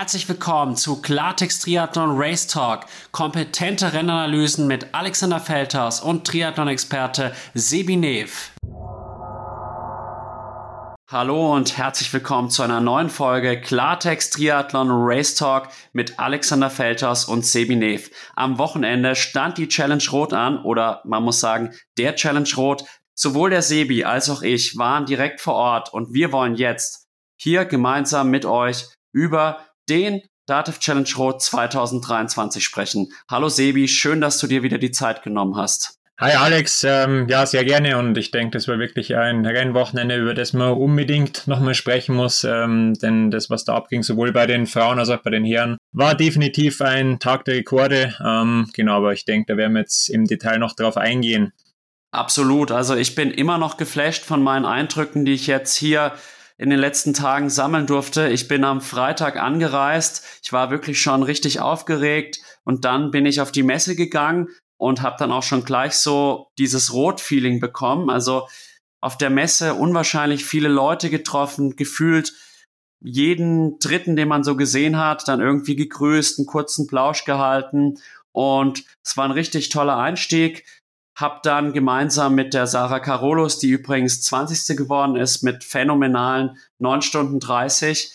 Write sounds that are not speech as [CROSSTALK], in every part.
herzlich willkommen zu Klartext Triathlon Race Talk. Kompetente Rennanalysen mit Alexander Feldhaus und Triathlon-Experte Sebi Nev. Hallo und herzlich willkommen zu einer neuen Folge Klartext Triathlon Race Talk mit Alexander Feldhaus und Sebi Nev. Am Wochenende stand die Challenge Rot an oder man muss sagen, der Challenge Rot. Sowohl der Sebi als auch ich waren direkt vor Ort und wir wollen jetzt hier gemeinsam mit euch über den Dativ Challenge Rot 2023 sprechen. Hallo Sebi, schön, dass du dir wieder die Zeit genommen hast. Hi Alex, ähm, ja, sehr gerne und ich denke, das war wirklich ein Rennwochenende, über das man unbedingt nochmal sprechen muss, ähm, denn das, was da abging, sowohl bei den Frauen als auch bei den Herren, war definitiv ein Tag der Rekorde. Ähm, genau, aber ich denke, da werden wir jetzt im Detail noch drauf eingehen. Absolut, also ich bin immer noch geflasht von meinen Eindrücken, die ich jetzt hier in den letzten Tagen sammeln durfte. Ich bin am Freitag angereist. Ich war wirklich schon richtig aufgeregt und dann bin ich auf die Messe gegangen und habe dann auch schon gleich so dieses Rot-Feeling bekommen. Also auf der Messe unwahrscheinlich viele Leute getroffen, gefühlt jeden Dritten, den man so gesehen hat, dann irgendwie gegrüßt, einen kurzen Plausch gehalten und es war ein richtig toller Einstieg habe dann gemeinsam mit der Sarah Carolus, die übrigens 20. geworden ist, mit phänomenalen 9 Stunden 30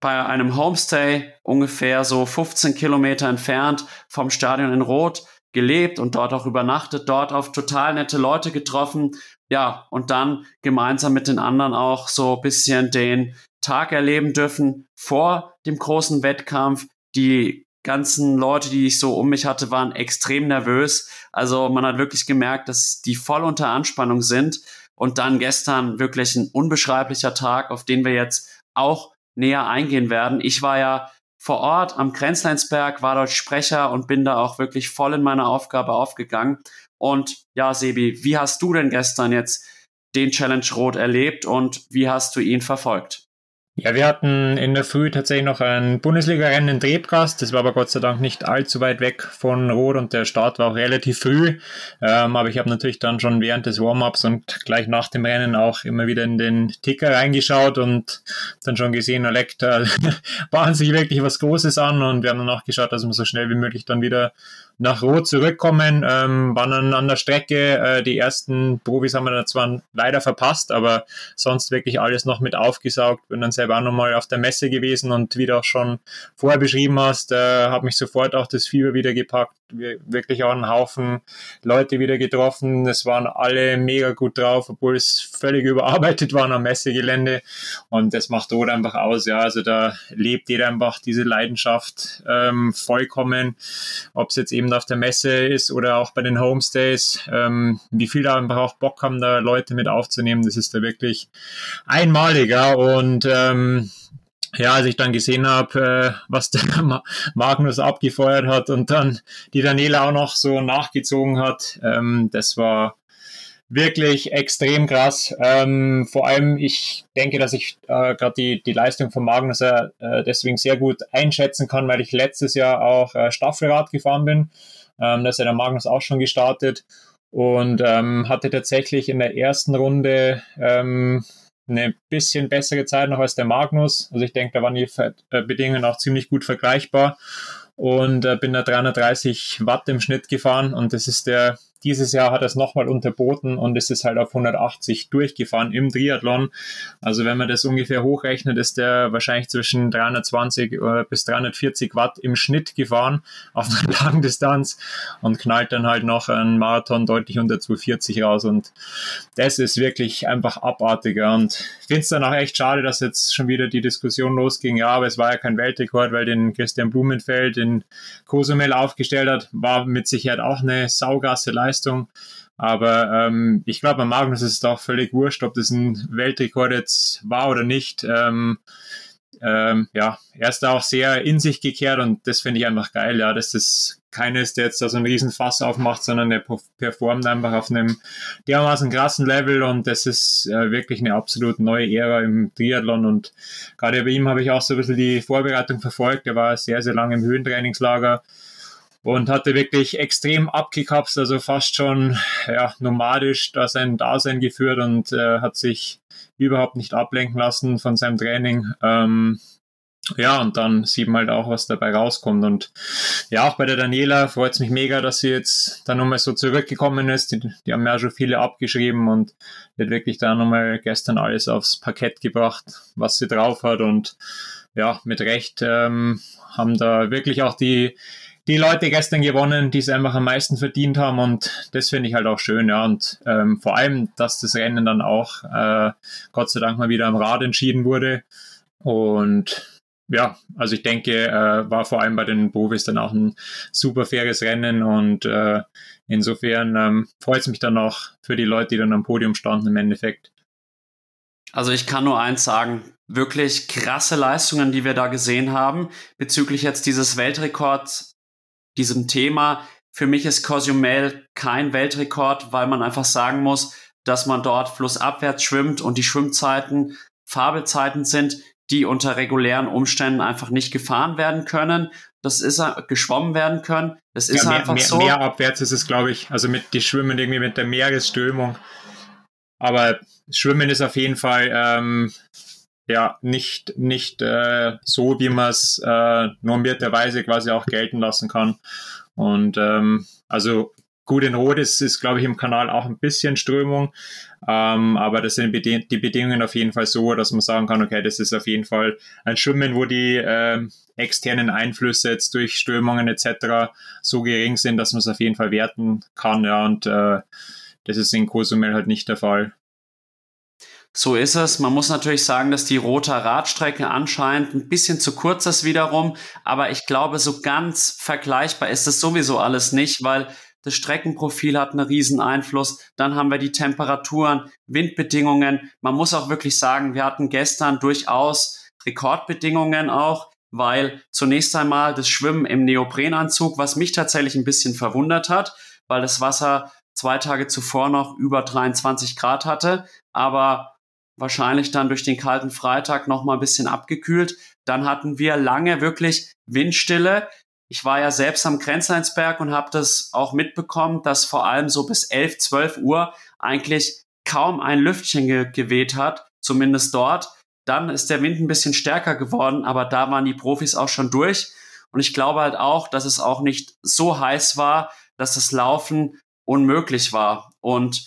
bei einem Homestay ungefähr so 15 Kilometer entfernt vom Stadion in Rot gelebt und dort auch übernachtet, dort auf total nette Leute getroffen. Ja, und dann gemeinsam mit den anderen auch so bisschen den Tag erleben dürfen vor dem großen Wettkampf. Die ganzen Leute, die ich so um mich hatte, waren extrem nervös. Also man hat wirklich gemerkt, dass die voll unter Anspannung sind. Und dann gestern wirklich ein unbeschreiblicher Tag, auf den wir jetzt auch näher eingehen werden. Ich war ja vor Ort am Grenzleinsberg, war dort Sprecher und bin da auch wirklich voll in meiner Aufgabe aufgegangen. Und ja, Sebi, wie hast du denn gestern jetzt den Challenge Rot erlebt und wie hast du ihn verfolgt? Ja, wir hatten in der Früh tatsächlich noch ein Bundesliga-Rennen in Trebgast. Das war aber Gott sei Dank nicht allzu weit weg von Rot und der Start war auch relativ früh. Ähm, aber ich habe natürlich dann schon während des Warm-ups und gleich nach dem Rennen auch immer wieder in den Ticker reingeschaut und dann schon gesehen, da [LAUGHS] bahnt sich wirklich was Großes an und wir haben dann auch geschaut, dass wir so schnell wie möglich dann wieder nach Rot zurückkommen, ähm, waren dann an der Strecke. Äh, die ersten Profis haben wir dann zwar leider verpasst, aber sonst wirklich alles noch mit aufgesaugt. Bin dann selber auch nochmal auf der Messe gewesen und wie du auch schon vorher beschrieben hast, äh, habe mich sofort auch das Fieber wieder gepackt wirklich auch einen Haufen Leute wieder getroffen. Es waren alle mega gut drauf, obwohl es völlig überarbeitet war am Messegelände. Und das macht dort einfach aus. Ja, also da lebt jeder einfach diese Leidenschaft ähm, vollkommen. Ob es jetzt eben auf der Messe ist oder auch bei den Homestays. Ähm, wie viel da einfach auch Bock haben, da Leute mit aufzunehmen, das ist da wirklich einmaliger. Und ähm, ja, als ich dann gesehen habe, äh, was der [LAUGHS] Magnus abgefeuert hat und dann die Daniela auch noch so nachgezogen hat, ähm, das war wirklich extrem krass. Ähm, vor allem, ich denke, dass ich äh, gerade die, die Leistung von Magnus äh, deswegen sehr gut einschätzen kann, weil ich letztes Jahr auch äh, Staffelrad gefahren bin. Ähm, da ist ja der Magnus auch schon gestartet und ähm, hatte tatsächlich in der ersten Runde ähm, eine bisschen bessere Zeit noch als der Magnus. Also ich denke, da waren die äh, Bedingungen auch ziemlich gut vergleichbar und äh, bin da 330 Watt im Schnitt gefahren und das ist der dieses Jahr hat er es nochmal unterboten und es ist halt auf 180 durchgefahren im Triathlon. Also wenn man das ungefähr hochrechnet, ist der wahrscheinlich zwischen 320 äh, bis 340 Watt im Schnitt gefahren auf einer [LAUGHS] langen Distanz und knallt dann halt noch einen Marathon deutlich unter 240 raus und das ist wirklich einfach abartiger und ich finde es dann auch echt schade, dass jetzt schon wieder die Diskussion losging. Ja, aber es war ja kein Weltrekord, weil den Christian Blumenfeld in Cozumel aufgestellt hat, war mit Sicherheit auch eine saugasse Leistung Leistung. Aber ähm, ich glaube, bei Magnus ist es auch völlig wurscht, ob das ein Weltrekord jetzt war oder nicht. Ähm, ähm, ja, er ist da auch sehr in sich gekehrt und das finde ich einfach geil, ja, dass das keines, der jetzt da so einen riesen Fass aufmacht, sondern der performt einfach auf einem dermaßen krassen Level und das ist äh, wirklich eine absolut neue Ära im Triathlon und gerade bei ihm habe ich auch so ein bisschen die Vorbereitung verfolgt. Er war sehr, sehr lange im Höhentrainingslager und hatte wirklich extrem abgekapst, also fast schon ja, nomadisch da sein Dasein geführt und äh, hat sich überhaupt nicht ablenken lassen von seinem Training. Ähm, ja, und dann sieht man halt auch, was dabei rauskommt. Und ja, auch bei der Daniela freut es mich mega, dass sie jetzt da nochmal so zurückgekommen ist. Die, die haben ja schon viele abgeschrieben und wird wirklich da nochmal gestern alles aufs Parkett gebracht, was sie drauf hat. Und ja, mit Recht ähm, haben da wirklich auch die, die Leute gestern gewonnen, die es einfach am meisten verdient haben. Und das finde ich halt auch schön, ja. Und ähm, vor allem, dass das Rennen dann auch äh, Gott sei Dank mal wieder am Rad entschieden wurde. Und ja, also ich denke, äh, war vor allem bei den Profis dann auch ein super faires Rennen und äh, insofern ähm, freut es mich dann auch für die Leute, die dann am Podium standen im Endeffekt. Also ich kann nur eins sagen, wirklich krasse Leistungen, die wir da gesehen haben, bezüglich jetzt dieses Weltrekords, diesem Thema. Für mich ist Cozumel kein Weltrekord, weil man einfach sagen muss, dass man dort flussabwärts schwimmt und die Schwimmzeiten Fabelzeiten sind, die unter regulären Umständen einfach nicht gefahren werden können. Das ist geschwommen werden können. Das ist ja, mehr, einfach mehr, so. Mehr abwärts ist es, glaube ich. Also mit die schwimmen irgendwie mit der Meeresströmung. Aber Schwimmen ist auf jeden Fall ähm, ja nicht nicht äh, so, wie man es äh, normierterweise quasi auch gelten lassen kann. Und ähm, also Gut, in Rot ist, ist glaube ich, im Kanal auch ein bisschen Strömung, ähm, aber das sind die Bedingungen auf jeden Fall so, dass man sagen kann, okay, das ist auf jeden Fall ein Schwimmen, wo die äh, externen Einflüsse jetzt durch Strömungen etc. so gering sind, dass man es auf jeden Fall werten kann, ja, und äh, das ist in Cozumel halt nicht der Fall. So ist es. Man muss natürlich sagen, dass die rote Radstrecke anscheinend ein bisschen zu kurz ist wiederum, aber ich glaube, so ganz vergleichbar ist es sowieso alles nicht, weil das Streckenprofil hat einen riesen Einfluss. Dann haben wir die Temperaturen, Windbedingungen. Man muss auch wirklich sagen, wir hatten gestern durchaus Rekordbedingungen auch, weil zunächst einmal das Schwimmen im Neoprenanzug, was mich tatsächlich ein bisschen verwundert hat, weil das Wasser zwei Tage zuvor noch über 23 Grad hatte, aber wahrscheinlich dann durch den kalten Freitag noch mal ein bisschen abgekühlt. Dann hatten wir lange wirklich Windstille ich war ja selbst am Grenzleinsberg und habe das auch mitbekommen, dass vor allem so bis 11, 12 Uhr eigentlich kaum ein Lüftchen ge geweht hat, zumindest dort. Dann ist der Wind ein bisschen stärker geworden, aber da waren die Profis auch schon durch. Und ich glaube halt auch, dass es auch nicht so heiß war, dass das Laufen unmöglich war. Und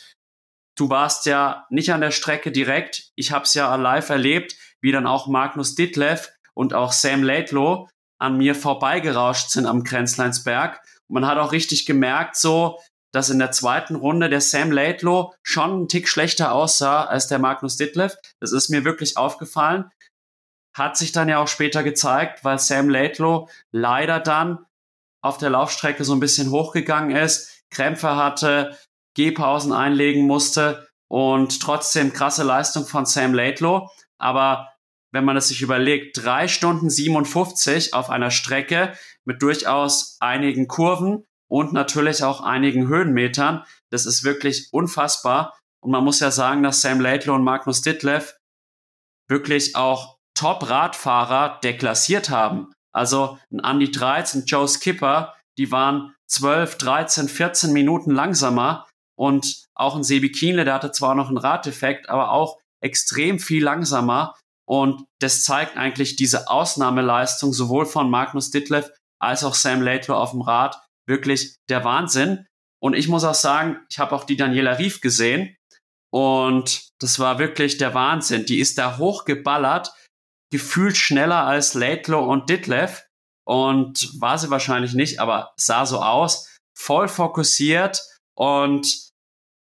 du warst ja nicht an der Strecke direkt. Ich habe es ja live erlebt, wie dann auch Magnus Ditlev und auch Sam Laidlow an mir vorbeigerauscht sind am Grenzleinsberg. Und man hat auch richtig gemerkt, so, dass in der zweiten Runde der Sam Laidlow schon einen Tick schlechter aussah als der Magnus Ditlev. Das ist mir wirklich aufgefallen. Hat sich dann ja auch später gezeigt, weil Sam Laidlow leider dann auf der Laufstrecke so ein bisschen hochgegangen ist, Krämpfe hatte, Gehpausen einlegen musste und trotzdem krasse Leistung von Sam Laidlow. Aber wenn man es sich überlegt, drei Stunden 57 auf einer Strecke mit durchaus einigen Kurven und natürlich auch einigen Höhenmetern. Das ist wirklich unfassbar. Und man muss ja sagen, dass Sam Laidlow und Magnus Ditlev wirklich auch Top-Radfahrer deklassiert haben. Also ein Andy 13, Joe Skipper, die waren 12, 13, 14 Minuten langsamer. Und auch ein Sebi Kienle, der hatte zwar noch einen Raddefekt, aber auch extrem viel langsamer. Und das zeigt eigentlich diese Ausnahmeleistung sowohl von Magnus Ditlev als auch Sam Laidlaw auf dem Rad. Wirklich der Wahnsinn. Und ich muss auch sagen, ich habe auch die Daniela Rief gesehen. Und das war wirklich der Wahnsinn. Die ist da hochgeballert, gefühlt schneller als Laidlaw und Ditlev. Und war sie wahrscheinlich nicht, aber sah so aus. Voll fokussiert und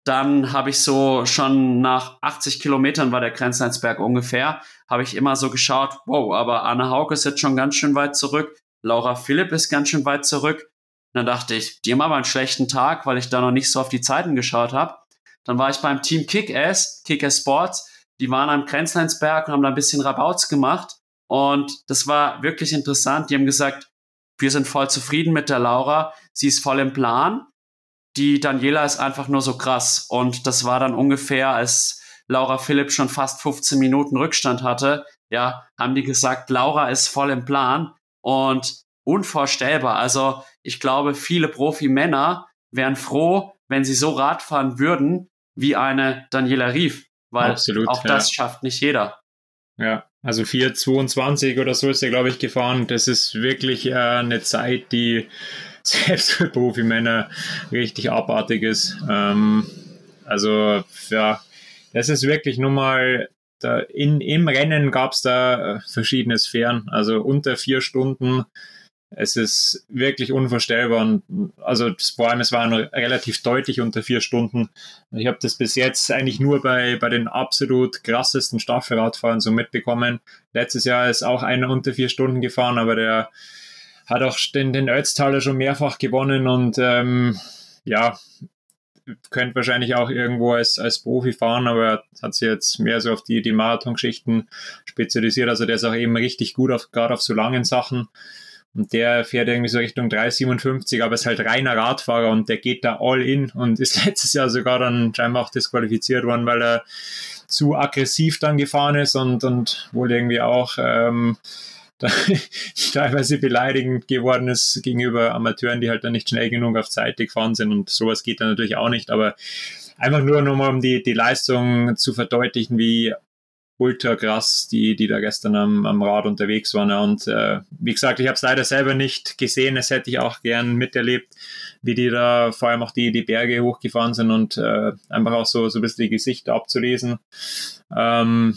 dann habe ich so schon nach 80 Kilometern war der Grenzleinsberg ungefähr, habe ich immer so geschaut, wow, aber Anne Hauke ist jetzt schon ganz schön weit zurück, Laura Philipp ist ganz schön weit zurück. Und dann dachte ich, die haben aber einen schlechten Tag, weil ich da noch nicht so auf die Zeiten geschaut habe. Dann war ich beim Team Kick-Ass, Kick-Ass Sports, die waren am Grenzleinsberg und haben da ein bisschen Rabauts gemacht. Und das war wirklich interessant. Die haben gesagt, wir sind voll zufrieden mit der Laura. Sie ist voll im Plan die Daniela ist einfach nur so krass. Und das war dann ungefähr, als Laura Philipp schon fast 15 Minuten Rückstand hatte, ja, haben die gesagt, Laura ist voll im Plan und unvorstellbar. Also ich glaube, viele Profi-Männer wären froh, wenn sie so Rad fahren würden wie eine Daniela Rief, weil Absolut, auch ja. das schafft nicht jeder. Ja, Also 4,22 oder so ist er, glaube ich, gefahren. Das ist wirklich äh, eine Zeit, die [LAUGHS] selbst für Profimänner richtig abartig ist. Ähm, also ja, das ist wirklich nur mal da in, im Rennen gab es da äh, verschiedene Sphären. Also unter vier Stunden es ist wirklich unvorstellbar. Und also vor allem, es waren relativ deutlich unter vier Stunden. Ich habe das bis jetzt eigentlich nur bei, bei den absolut krassesten Staffelradfahren so mitbekommen. Letztes Jahr ist auch einer unter vier Stunden gefahren, aber der hat auch den, den Ötztaler schon mehrfach gewonnen und ähm, ja, könnte wahrscheinlich auch irgendwo als, als Profi fahren, aber hat sich jetzt mehr so auf die, die Marathon-Geschichten spezialisiert. Also der ist auch eben richtig gut auf, gerade auf so langen Sachen. Und der fährt irgendwie so Richtung 3,57, aber ist halt reiner Radfahrer und der geht da all in und [LAUGHS] ist letztes Jahr sogar dann scheinbar auch disqualifiziert worden, weil er zu aggressiv dann gefahren ist und, und wohl irgendwie auch ähm, [LAUGHS] teilweise beleidigend geworden ist gegenüber Amateuren, die halt dann nicht schnell genug auf Zeit gefahren sind und sowas geht dann natürlich auch nicht, aber einfach nur nochmal, um die, die Leistung zu verdeutlichen, wie ultra krass, die, die da gestern am, am Rad unterwegs waren. Und äh, wie gesagt, ich habe es leider selber nicht gesehen. Das hätte ich auch gern miterlebt, wie die da vor allem auch die, die Berge hochgefahren sind und äh, einfach auch so, so ein bisschen die Gesichter abzulesen. Ähm,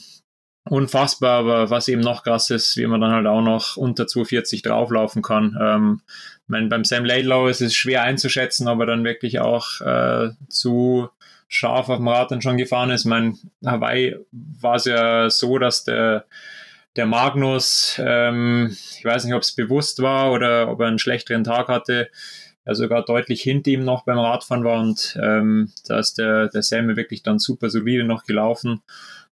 unfassbar, aber was eben noch krass ist, wie man dann halt auch noch unter 240 drauflaufen kann. Ähm, mein, beim Sam Laidlaw ist es schwer einzuschätzen, ob er dann wirklich auch äh, zu scharf auf dem Rad dann schon gefahren ist. Mein Hawaii war es ja so, dass der, der Magnus, ähm, ich weiß nicht, ob es bewusst war oder ob er einen schlechteren Tag hatte, er sogar deutlich hinter ihm noch beim Radfahren war und ähm, da ist der, der Selme wirklich dann super solide noch gelaufen.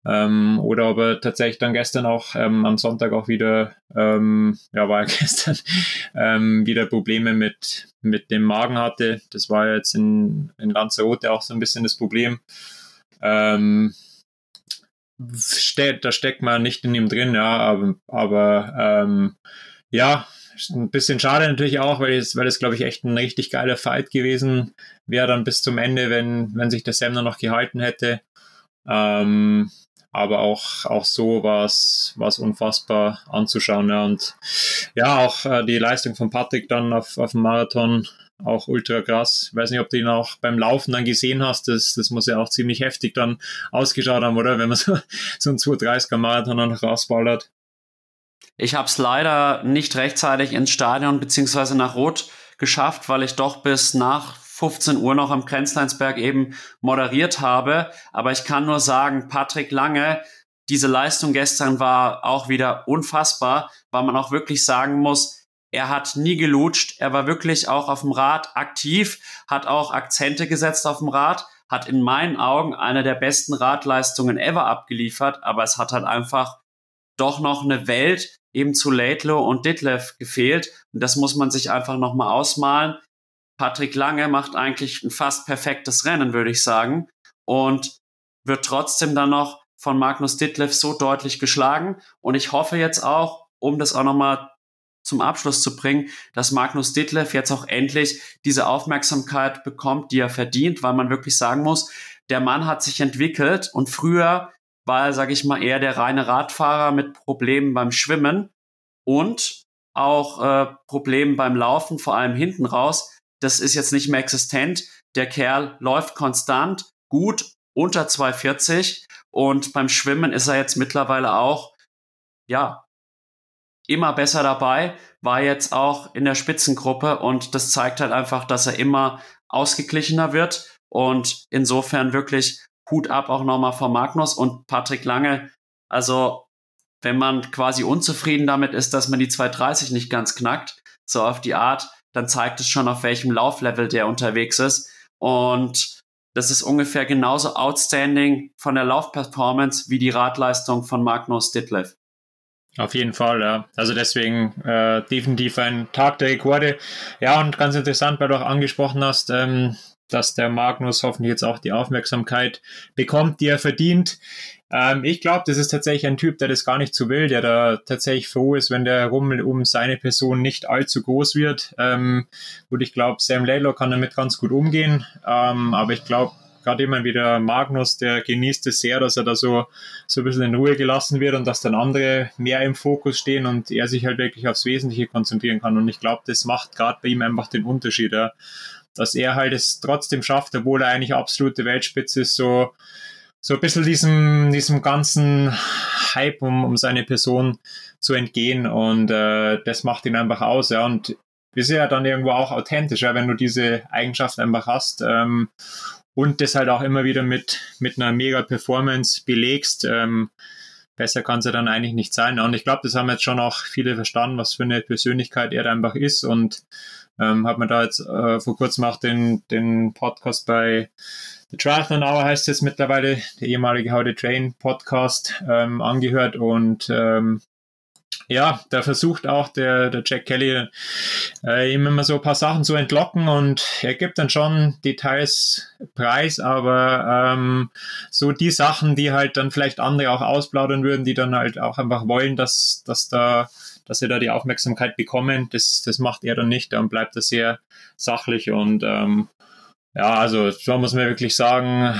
Ähm, oder ob er tatsächlich dann gestern auch ähm, am Sonntag auch wieder, ähm, ja, war er [LAUGHS] gestern, ähm, wieder Probleme mit, mit dem Magen hatte. Das war jetzt in, in Lanzarote auch so ein bisschen das Problem. Ähm, ste da steckt man nicht in ihm drin, ja, aber, aber ähm, ja, ein bisschen schade natürlich auch, weil es, weil glaube ich, echt ein richtig geiler Fight gewesen wäre dann bis zum Ende, wenn, wenn sich der Sam noch gehalten hätte. Ähm, aber auch, auch so war es unfassbar anzuschauen. Ja. Und ja, auch äh, die Leistung von Patrick dann auf, auf dem Marathon, auch ultra krass. Ich weiß nicht, ob du ihn auch beim Laufen dann gesehen hast. Das, das muss ja auch ziemlich heftig dann ausgeschaut haben, oder? Wenn man so, so einen 230er Marathon dann rausballert. Ich habe es leider nicht rechtzeitig ins Stadion beziehungsweise nach Rot geschafft, weil ich doch bis nach 15 Uhr noch am Grenzleinsberg eben moderiert habe. Aber ich kann nur sagen, Patrick Lange, diese Leistung gestern war auch wieder unfassbar, weil man auch wirklich sagen muss, er hat nie gelutscht, er war wirklich auch auf dem Rad aktiv, hat auch Akzente gesetzt auf dem Rad, hat in meinen Augen eine der besten Radleistungen ever abgeliefert, aber es hat halt einfach doch noch eine Welt eben zu Laidlow und Ditlev gefehlt. Und das muss man sich einfach nochmal ausmalen. Patrick Lange macht eigentlich ein fast perfektes Rennen, würde ich sagen. Und wird trotzdem dann noch von Magnus Ditlev so deutlich geschlagen. Und ich hoffe jetzt auch, um das auch nochmal zum Abschluss zu bringen, dass Magnus Ditlev jetzt auch endlich diese Aufmerksamkeit bekommt, die er verdient, weil man wirklich sagen muss, der Mann hat sich entwickelt und früher war er, sage ich mal, eher der reine Radfahrer mit Problemen beim Schwimmen und auch äh, Problemen beim Laufen, vor allem hinten raus das ist jetzt nicht mehr existent. Der Kerl läuft konstant, gut, unter 240 und beim Schwimmen ist er jetzt mittlerweile auch, ja, immer besser dabei, war jetzt auch in der Spitzengruppe und das zeigt halt einfach, dass er immer ausgeglichener wird und insofern wirklich Hut ab auch nochmal vor Magnus und Patrick Lange. Also, wenn man quasi unzufrieden damit ist, dass man die 230 nicht ganz knackt, so auf die Art, dann zeigt es schon, auf welchem Lauflevel der unterwegs ist. Und das ist ungefähr genauso outstanding von der Laufperformance wie die Radleistung von Magnus Ditlev. Auf jeden Fall, ja. Also deswegen äh, definitiv ein Tag der Rekorde. Ja, und ganz interessant, weil du auch angesprochen hast, ähm, dass der Magnus hoffentlich jetzt auch die Aufmerksamkeit bekommt, die er verdient. Ähm, ich glaube, das ist tatsächlich ein Typ, der das gar nicht so will, der da tatsächlich froh ist, wenn der Rummel um seine Person nicht allzu groß wird. Ähm, gut, ich glaube, Sam Laidlaw kann damit ganz gut umgehen, ähm, aber ich glaube, gerade immer wieder Magnus, der genießt es sehr, dass er da so, so ein bisschen in Ruhe gelassen wird und dass dann andere mehr im Fokus stehen und er sich halt wirklich aufs Wesentliche konzentrieren kann. Und ich glaube, das macht gerade bei ihm einfach den Unterschied, ja. dass er halt es trotzdem schafft, obwohl er eigentlich absolute Weltspitze ist, so, so ein bisschen diesem, diesem ganzen Hype um, um seine Person zu entgehen und äh, das macht ihn einfach aus, ja. Und ist ja dann irgendwo auch authentisch, ja, wenn du diese Eigenschaft einfach hast ähm, und das halt auch immer wieder mit, mit einer mega Performance belegst. Ähm, besser kann es ja dann eigentlich nicht sein. Und ich glaube, das haben jetzt schon auch viele verstanden, was für eine Persönlichkeit er einfach ist. Und ähm, hat man da jetzt äh, vor kurzem auch den, den Podcast bei The Triathlon Hour heißt es mittlerweile, der ehemalige How to Train Podcast ähm, angehört. Und ähm, ja, da versucht auch der, der Jack Kelly äh, ihm immer so ein paar Sachen zu entlocken. Und er gibt dann schon Details preis, aber ähm, so die Sachen, die halt dann vielleicht andere auch ausplaudern würden, die dann halt auch einfach wollen, dass, dass da dass sie da die Aufmerksamkeit bekommen, das, das macht er dann nicht, dann bleibt er sehr sachlich und ähm, ja, also da muss man wirklich sagen,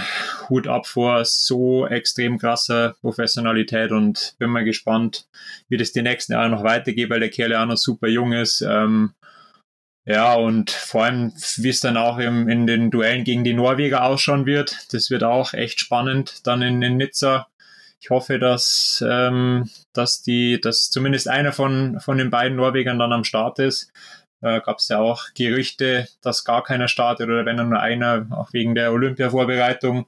Hut ab vor so extrem krasser Professionalität und bin mal gespannt, wie das die nächsten Jahre noch weitergeht, weil der Kerl ja auch noch super jung ist. Ähm, ja, und vor allem, wie es dann auch im, in den Duellen gegen die Norweger ausschauen wird, das wird auch echt spannend dann in, in Nizza. Ich hoffe, dass, ähm, dass die, dass zumindest einer von, von den beiden Norwegern dann am Start ist äh, gab es ja auch Gerüchte, dass gar keiner startet oder wenn nur einer, auch wegen der Olympia-Vorbereitung.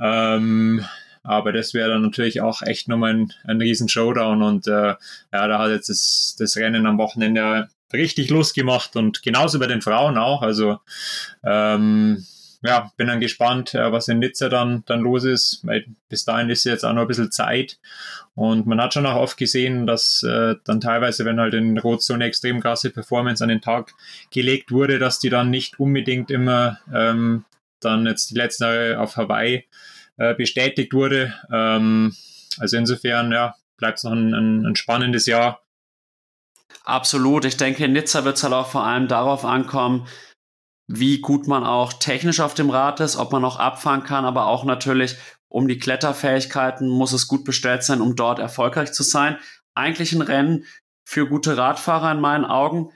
Ähm, aber das wäre dann natürlich auch echt nochmal ein, ein riesen Showdown und äh, ja, da hat jetzt das, das Rennen am Wochenende richtig Lust gemacht und genauso bei den Frauen auch. Also ähm, ja, bin dann gespannt, äh, was in Nizza dann, dann los ist, weil bis dahin ist jetzt auch noch ein bisschen Zeit. Und man hat schon auch oft gesehen, dass äh, dann teilweise, wenn halt in Rot so eine extrem krasse Performance an den Tag gelegt wurde, dass die dann nicht unbedingt immer ähm, dann jetzt die letzten Jahre auf Hawaii äh, bestätigt wurde. Ähm, also insofern, ja, bleibt es noch ein, ein, ein spannendes Jahr. Absolut. Ich denke, in Nizza wird es halt auch vor allem darauf ankommen, wie gut man auch technisch auf dem Rad ist, ob man auch abfahren kann, aber auch natürlich um die Kletterfähigkeiten muss es gut bestellt sein, um dort erfolgreich zu sein. Eigentlich ein Rennen für gute Radfahrer in meinen Augen.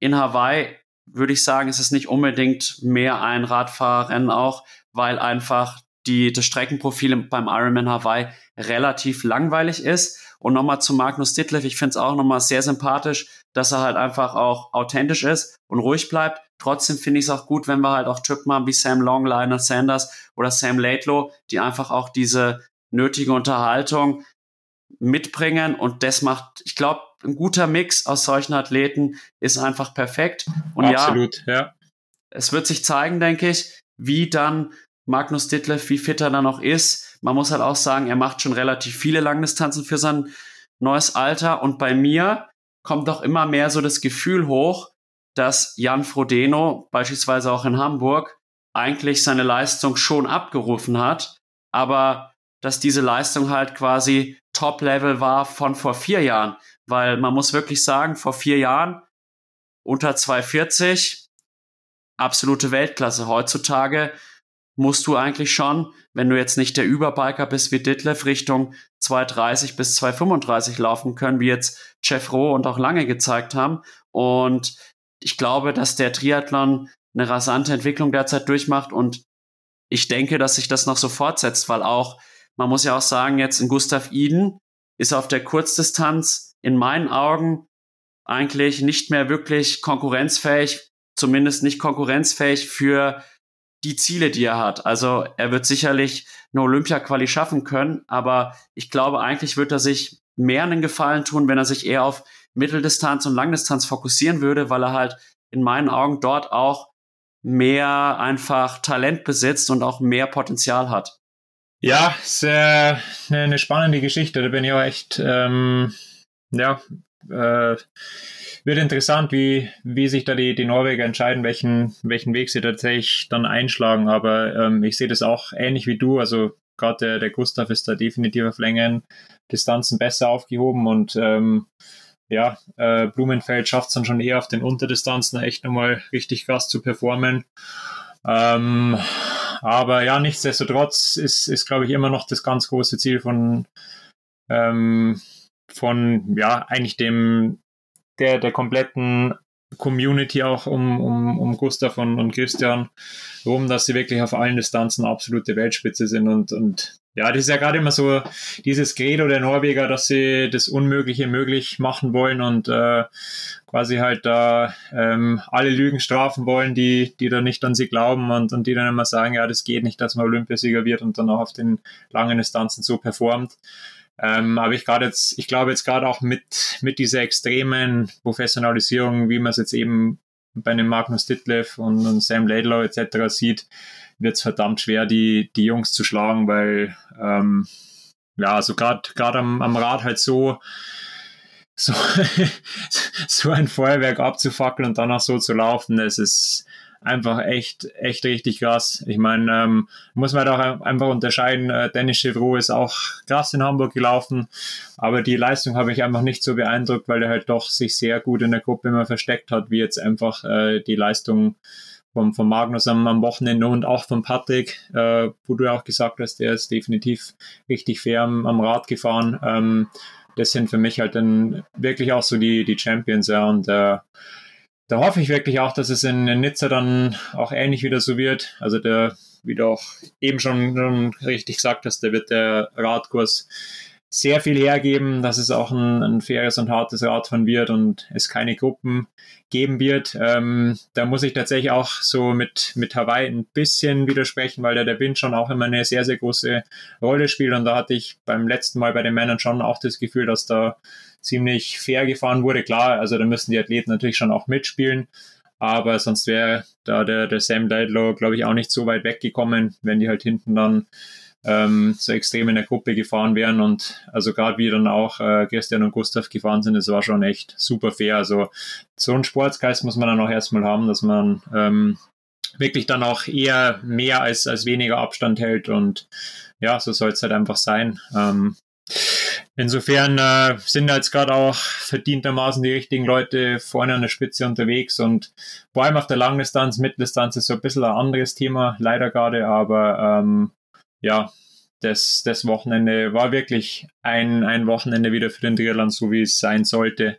In Hawaii würde ich sagen, ist es nicht unbedingt mehr ein Radfahrerrennen auch, weil einfach die, das Streckenprofil beim Ironman Hawaii relativ langweilig ist. Und nochmal zu Magnus Ditlev, ich finde es auch nochmal sehr sympathisch, dass er halt einfach auch authentisch ist und ruhig bleibt. Trotzdem finde ich es auch gut, wenn wir halt auch Typen haben wie Sam Long, Lionel Sanders oder Sam Laidlow, die einfach auch diese nötige Unterhaltung mitbringen und das macht, ich glaube, ein guter Mix aus solchen Athleten ist einfach perfekt. Und Absolut, ja, ja. Es wird sich zeigen, denke ich, wie dann Magnus Ditlev, wie fit er dann noch ist. Man muss halt auch sagen, er macht schon relativ viele Langdistanzen für sein neues Alter und bei mir kommt doch immer mehr so das Gefühl hoch, dass Jan Frodeno beispielsweise auch in Hamburg eigentlich seine Leistung schon abgerufen hat, aber dass diese Leistung halt quasi Top-Level war von vor vier Jahren. Weil man muss wirklich sagen, vor vier Jahren unter 240 absolute Weltklasse. Heutzutage musst du eigentlich schon, wenn du jetzt nicht der Überbiker bist wie Ditlev, Richtung 230 bis 235 laufen können, wie jetzt Jeff Rowe und auch lange gezeigt haben. Und ich glaube, dass der Triathlon eine rasante Entwicklung derzeit durchmacht und ich denke, dass sich das noch so fortsetzt, weil auch, man muss ja auch sagen, jetzt in Gustav Iden ist auf der Kurzdistanz in meinen Augen eigentlich nicht mehr wirklich konkurrenzfähig, zumindest nicht konkurrenzfähig für die Ziele, die er hat. Also er wird sicherlich eine Olympia-Quali schaffen können, aber ich glaube, eigentlich wird er sich mehr einen Gefallen tun, wenn er sich eher auf Mitteldistanz und Langdistanz fokussieren würde, weil er halt in meinen Augen dort auch mehr einfach Talent besitzt und auch mehr Potenzial hat. Ja, sehr eine spannende Geschichte. Da bin ich auch echt, ähm, ja, äh, wird interessant, wie, wie sich da die, die Norweger entscheiden, welchen, welchen Weg sie tatsächlich dann einschlagen. Aber ähm, ich sehe das auch ähnlich wie du. Also gerade der, der Gustav ist da definitiv auf längeren Distanzen besser aufgehoben und ähm, ja, äh, Blumenfeld schafft es dann schon eher auf den Unterdistanzen echt nochmal richtig krass zu performen. Ähm, aber ja, nichtsdestotrotz ist, ist glaube ich, immer noch das ganz große Ziel von, ähm, von ja, eigentlich dem, der, der kompletten Community auch um, um, um Gustav und, und Christian rum, dass sie wirklich auf allen Distanzen absolute Weltspitze sind und, und ja, das ist ja gerade immer so dieses Credo der Norweger, dass sie das Unmögliche möglich machen wollen und äh, quasi halt da ähm, alle Lügen strafen wollen, die, die da nicht an sie glauben und, und die dann immer sagen, ja, das geht nicht, dass man Olympiasieger wird und dann auch auf den langen Distanzen so performt. Ähm, aber ich gerade jetzt, ich glaube jetzt gerade auch mit, mit dieser extremen Professionalisierung, wie man es jetzt eben bei einem Magnus Ditlev und, und Sam Laidlaw etc. sieht, wird es verdammt schwer, die, die Jungs zu schlagen, weil ähm, ja, also gerade am, am Rad halt so, so, [LAUGHS] so ein Feuerwerk abzufackeln und dann auch so zu laufen, das ist, einfach echt, echt richtig krass. Ich meine, ähm, muss man halt auch einfach unterscheiden. Äh, Dennis Chevroux ist auch krass in Hamburg gelaufen, aber die Leistung habe ich einfach nicht so beeindruckt, weil er halt doch sich sehr gut in der Gruppe immer versteckt hat, wie jetzt einfach äh, die Leistung vom, vom Magnus am, am Wochenende und auch von Patrick, äh, wo du ja auch gesagt hast, der ist definitiv richtig fair am, am Rad gefahren. Ähm, das sind für mich halt dann wirklich auch so die, die Champions, ja, und äh, da hoffe ich wirklich auch, dass es in, Nizza dann auch ähnlich wieder so wird. Also der, wie du auch eben schon, richtig gesagt hast, da wird der Radkurs sehr viel hergeben, dass es auch ein, ein faires und hartes Radfahren wird und es keine Gruppen geben wird. Ähm, da muss ich tatsächlich auch so mit, mit Hawaii ein bisschen widersprechen, weil da der Wind schon auch immer eine sehr, sehr große Rolle spielt. Und da hatte ich beim letzten Mal bei den Männern schon auch das Gefühl, dass da ziemlich fair gefahren wurde. Klar, also da müssen die Athleten natürlich schon auch mitspielen, aber sonst wäre da der, der Sam Laidlaw, glaube ich, auch nicht so weit weggekommen, wenn die halt hinten dann ähm, so extrem in der Gruppe gefahren wären und also gerade wie dann auch äh, Christian und Gustav gefahren sind, das war schon echt super fair. Also so einen Sportsgeist muss man dann auch erstmal haben, dass man ähm, wirklich dann auch eher mehr als, als weniger Abstand hält und ja, so soll es halt einfach sein. Ähm, Insofern äh, sind jetzt gerade auch verdientermaßen die richtigen Leute vorne an der Spitze unterwegs und vor allem auf der Langdistanz, Mitteldistanz ist so ein bisschen ein anderes Thema, leider gerade, aber ähm, ja, das, das Wochenende war wirklich ein, ein Wochenende wieder für den Triathlon, so wie es sein sollte.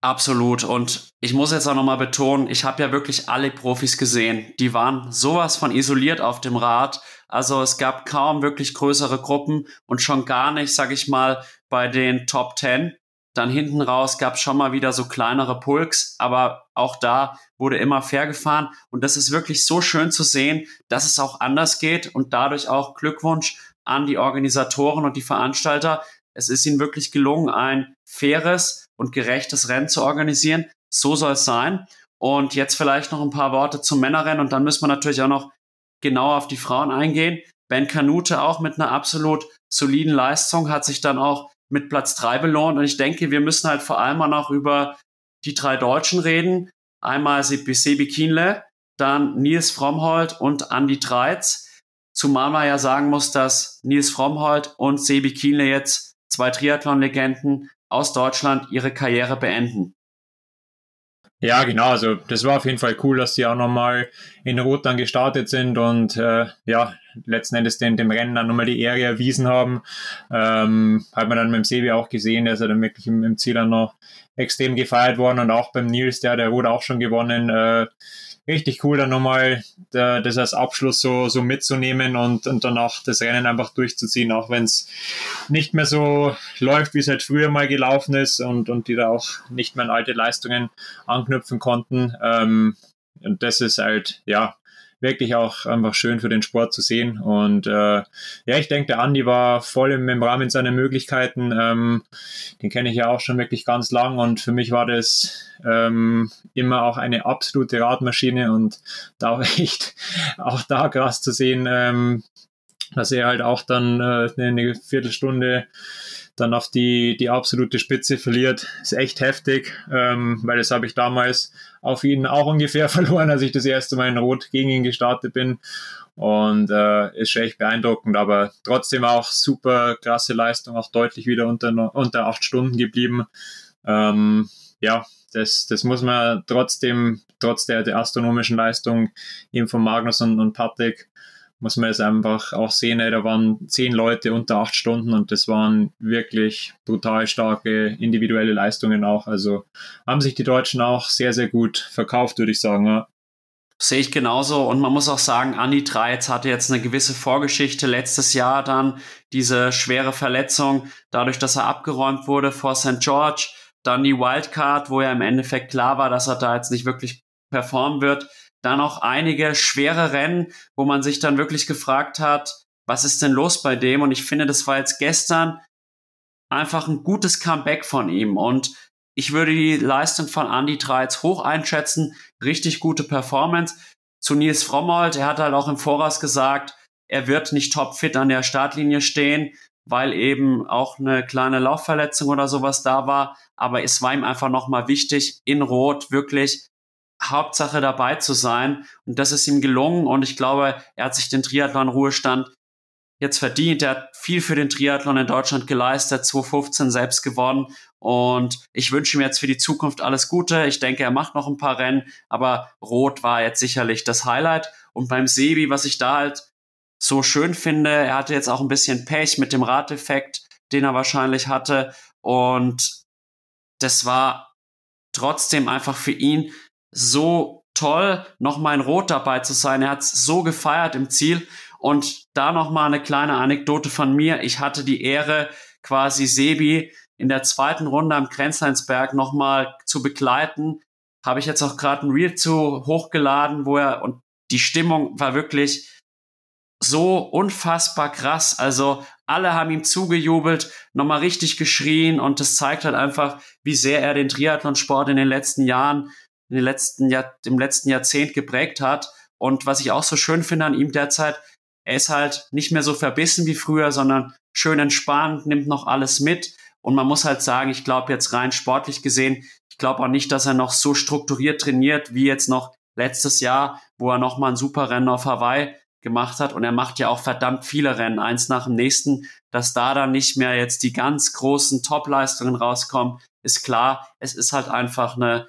Absolut. Und ich muss jetzt auch nochmal betonen, ich habe ja wirklich alle Profis gesehen. Die waren sowas von isoliert auf dem Rad. Also es gab kaum wirklich größere Gruppen und schon gar nicht, sag ich mal, bei den Top Ten. Dann hinten raus gab es schon mal wieder so kleinere Pulks, aber auch da wurde immer fair gefahren. Und das ist wirklich so schön zu sehen, dass es auch anders geht und dadurch auch Glückwunsch an die Organisatoren und die Veranstalter. Es ist ihnen wirklich gelungen, ein faires und gerechtes Rennen zu organisieren. So soll es sein. Und jetzt vielleicht noch ein paar Worte zum Männerrennen und dann müssen wir natürlich auch noch genau auf die Frauen eingehen. Ben Kanute auch mit einer absolut soliden Leistung hat sich dann auch mit Platz drei belohnt. Und ich denke, wir müssen halt vor allem auch noch über die drei Deutschen reden. Einmal Sebi Kienle, dann Nils Frommhold und Andy Treitz. Zumal man ja sagen muss, dass Nils Frommhold und Sebi Kienle jetzt zwei Triathlon-Legenden aus Deutschland ihre Karriere beenden. Ja, genau. Also das war auf jeden Fall cool, dass sie auch nochmal in Rot dann gestartet sind und äh, ja, letzten Endes den, dem Rennen dann nochmal die Ehre erwiesen haben. Ähm, hat man dann mit dem Sebi auch gesehen, der ist ja dann wirklich im, im Ziel dann noch extrem gefeiert worden und auch beim Nils, der der Rot auch schon gewonnen. Äh, richtig cool, dann nochmal das als Abschluss so, so mitzunehmen und, und dann auch das Rennen einfach durchzuziehen, auch wenn es nicht mehr so läuft, wie es halt früher mal gelaufen ist und, und die da auch nicht mehr an alte Leistungen anknüpfen konnten. Ähm, und das ist halt, ja, wirklich auch einfach schön für den Sport zu sehen. Und äh, ja, ich denke, der Andi war voll im, im Rahmen seiner Möglichkeiten. Ähm, den kenne ich ja auch schon wirklich ganz lang und für mich war das ähm, immer auch eine absolute Radmaschine und da auch [LAUGHS] echt auch da krass zu sehen, ähm, dass er halt auch dann äh, eine Viertelstunde dann auf die, die absolute Spitze verliert, ist echt heftig, ähm, weil das habe ich damals auf ihn auch ungefähr [LAUGHS] verloren, als ich das erste Mal in Rot gegen ihn gestartet bin. Und äh, ist schon echt beeindruckend, aber trotzdem auch super krasse Leistung, auch deutlich wieder unter, unter acht Stunden geblieben. Ähm, ja, das, das muss man trotzdem, trotz der, der astronomischen Leistung eben von Magnus und, und Patrick, muss man jetzt einfach auch sehen, da waren zehn Leute unter acht Stunden und das waren wirklich brutal starke individuelle Leistungen auch. Also haben sich die Deutschen auch sehr, sehr gut verkauft, würde ich sagen. Ja. Sehe ich genauso. Und man muss auch sagen, Andi Treitz hatte jetzt eine gewisse Vorgeschichte. Letztes Jahr dann diese schwere Verletzung, dadurch, dass er abgeräumt wurde vor St. George. Dann die Wildcard, wo ja im Endeffekt klar war, dass er da jetzt nicht wirklich performen wird. Dann auch einige schwere Rennen, wo man sich dann wirklich gefragt hat, was ist denn los bei dem? Und ich finde, das war jetzt gestern einfach ein gutes Comeback von ihm. Und ich würde die Leistung von Andy Treitz hoch einschätzen. Richtig gute Performance. Zu Nils Frommold, er hat halt auch im Voraus gesagt, er wird nicht topfit an der Startlinie stehen, weil eben auch eine kleine Laufverletzung oder sowas da war. Aber es war ihm einfach nochmal wichtig, in Rot wirklich Hauptsache dabei zu sein. Und das ist ihm gelungen. Und ich glaube, er hat sich den Triathlon-Ruhestand jetzt verdient. Er hat viel für den Triathlon in Deutschland geleistet, 2015 selbst gewonnen. Und ich wünsche ihm jetzt für die Zukunft alles Gute. Ich denke, er macht noch ein paar Rennen, aber Rot war jetzt sicherlich das Highlight. Und beim Sebi, was ich da halt so schön finde, er hatte jetzt auch ein bisschen Pech mit dem Radeffekt, den er wahrscheinlich hatte. Und das war trotzdem einfach für ihn so toll, nochmal in Rot dabei zu sein. Er hat es so gefeiert im Ziel. Und da nochmal eine kleine Anekdote von mir. Ich hatte die Ehre, quasi Sebi in der zweiten Runde am Grenzleinsberg nochmal zu begleiten. Habe ich jetzt auch gerade ein Reel zu hochgeladen, wo er, und die Stimmung war wirklich so unfassbar krass. Also alle haben ihm zugejubelt, nochmal richtig geschrien und das zeigt halt einfach, wie sehr er den Triathlonsport in den letzten Jahren, in den letzten Jahr, im letzten Jahrzehnt geprägt hat. Und was ich auch so schön finde an ihm derzeit, er ist halt nicht mehr so verbissen wie früher, sondern schön entspannt, nimmt noch alles mit. Und man muss halt sagen, ich glaube jetzt rein sportlich gesehen, ich glaube auch nicht, dass er noch so strukturiert trainiert wie jetzt noch letztes Jahr, wo er noch mal ein super Rennen auf Hawaii gemacht hat. Und er macht ja auch verdammt viele Rennen, eins nach dem nächsten. Dass da dann nicht mehr jetzt die ganz großen Top-Leistungen rauskommen, ist klar. Es ist halt einfach eine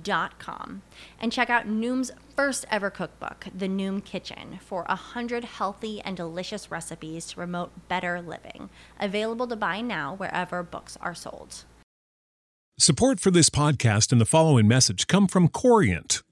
Dot com and check out Noom's first ever cookbook, The Noom Kitchen, for a hundred healthy and delicious recipes to promote better living. Available to buy now wherever books are sold. Support for this podcast and the following message come from Corient.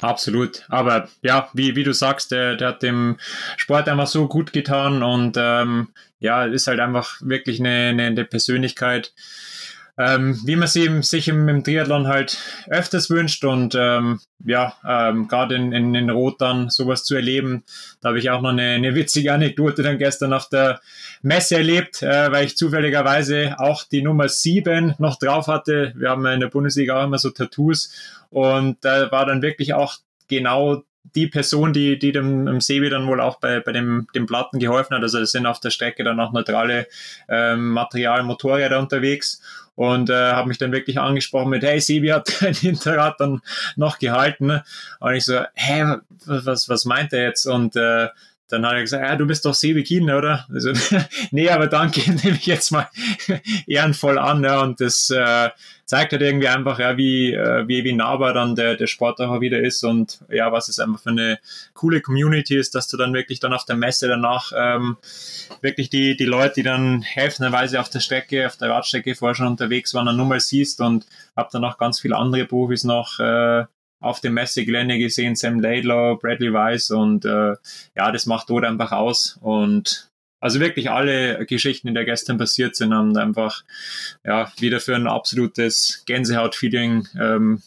Absolut. Aber ja, wie, wie du sagst, der, der hat dem Sport einfach so gut getan und ähm, ja, ist halt einfach wirklich eine, eine, eine Persönlichkeit, ähm, wie man sie sich im, im, Triathlon halt öfters wünscht und ähm, ja, ähm, gerade in, in, in Rot dann sowas zu erleben. Da habe ich auch noch eine, eine witzige Anekdote dann gestern auf der Messe erlebt, äh, weil ich zufälligerweise auch die Nummer 7 noch drauf hatte. Wir haben in der Bundesliga auch immer so Tattoos und da war dann wirklich auch genau die Person, die, die dem, dem Sebi dann wohl auch bei, bei dem, dem Platten geholfen hat. Also es sind auf der Strecke dann auch neutrale ähm, Material, Motorräder unterwegs und äh, habe mich dann wirklich angesprochen mit, hey, Sebi hat [LAUGHS] ein Hinterrad dann noch gehalten. Und ich so, hä, was, was meint er jetzt? Und äh, dann hat er gesagt, ja, du bist doch Sebi Kien, oder? Also, [LAUGHS] nee, aber danke, [LAUGHS] nehme ich jetzt mal [LAUGHS] ehrenvoll an. Ja, und das äh, zeigt halt irgendwie einfach, ja, wie, äh, wie, wie nahbar dann der, der Sport auch wieder ist und ja, was es einfach für eine coole Community ist, dass du dann wirklich dann auf der Messe danach ähm, wirklich die, die Leute, die dann helfenderweise auf der Strecke, auf der Radstrecke vorher schon unterwegs waren, dann nur mal siehst und hab dann auch ganz viele andere Profis noch äh, auf dem Messegelände gesehen, Sam Laidlaw, Bradley Weiss und äh, ja, das macht dort einfach aus und also wirklich alle Geschichten, die da gestern passiert sind, haben einfach ja, wieder für ein absolutes Gänsehaut-Feeling ähm,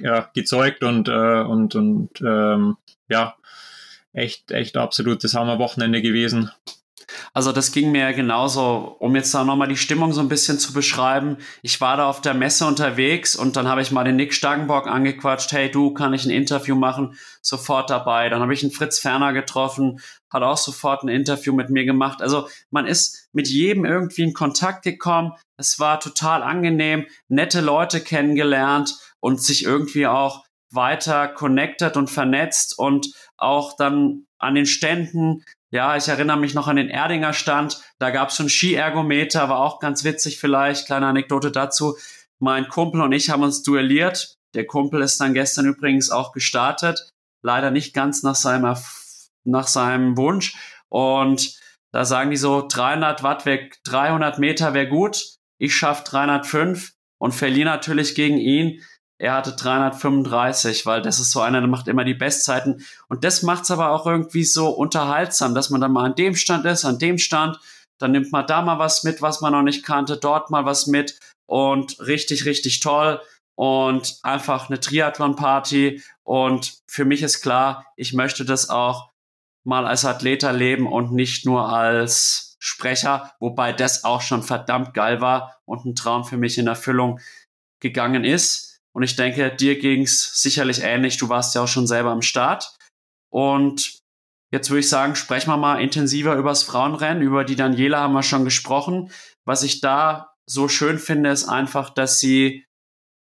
ja, gezeugt und, äh, und, und ähm, ja, echt, echt absolutes Hammer-Wochenende gewesen. Also das ging mir genauso, um jetzt da nochmal die Stimmung so ein bisschen zu beschreiben. Ich war da auf der Messe unterwegs und dann habe ich mal den Nick Stagenborg angequatscht, hey du, kann ich ein Interview machen? Sofort dabei. Dann habe ich einen Fritz Ferner getroffen, hat auch sofort ein Interview mit mir gemacht. Also man ist mit jedem irgendwie in Kontakt gekommen. Es war total angenehm, nette Leute kennengelernt und sich irgendwie auch weiter connected und vernetzt und auch dann an den Ständen ja, ich erinnere mich noch an den Erdinger Stand. Da gab es schon Skiergometer, war auch ganz witzig vielleicht. Kleine Anekdote dazu. Mein Kumpel und ich haben uns duelliert. Der Kumpel ist dann gestern übrigens auch gestartet. Leider nicht ganz nach seinem, nach seinem Wunsch. Und da sagen die so, 300 Watt weg, 300 Meter wäre gut. Ich schaffe 305 und verliere natürlich gegen ihn. Er hatte 335, weil das ist so einer, der macht immer die Bestzeiten. Und das macht es aber auch irgendwie so unterhaltsam, dass man dann mal an dem Stand ist, an dem Stand. Dann nimmt man da mal was mit, was man noch nicht kannte, dort mal was mit. Und richtig, richtig toll. Und einfach eine Triathlon-Party. Und für mich ist klar, ich möchte das auch mal als Athlet erleben und nicht nur als Sprecher, wobei das auch schon verdammt geil war und ein Traum für mich in Erfüllung gegangen ist. Und ich denke, dir ging's sicherlich ähnlich. Du warst ja auch schon selber am Start. Und jetzt würde ich sagen, sprechen wir mal intensiver übers Frauenrennen. Über die Daniela haben wir schon gesprochen. Was ich da so schön finde, ist einfach, dass sie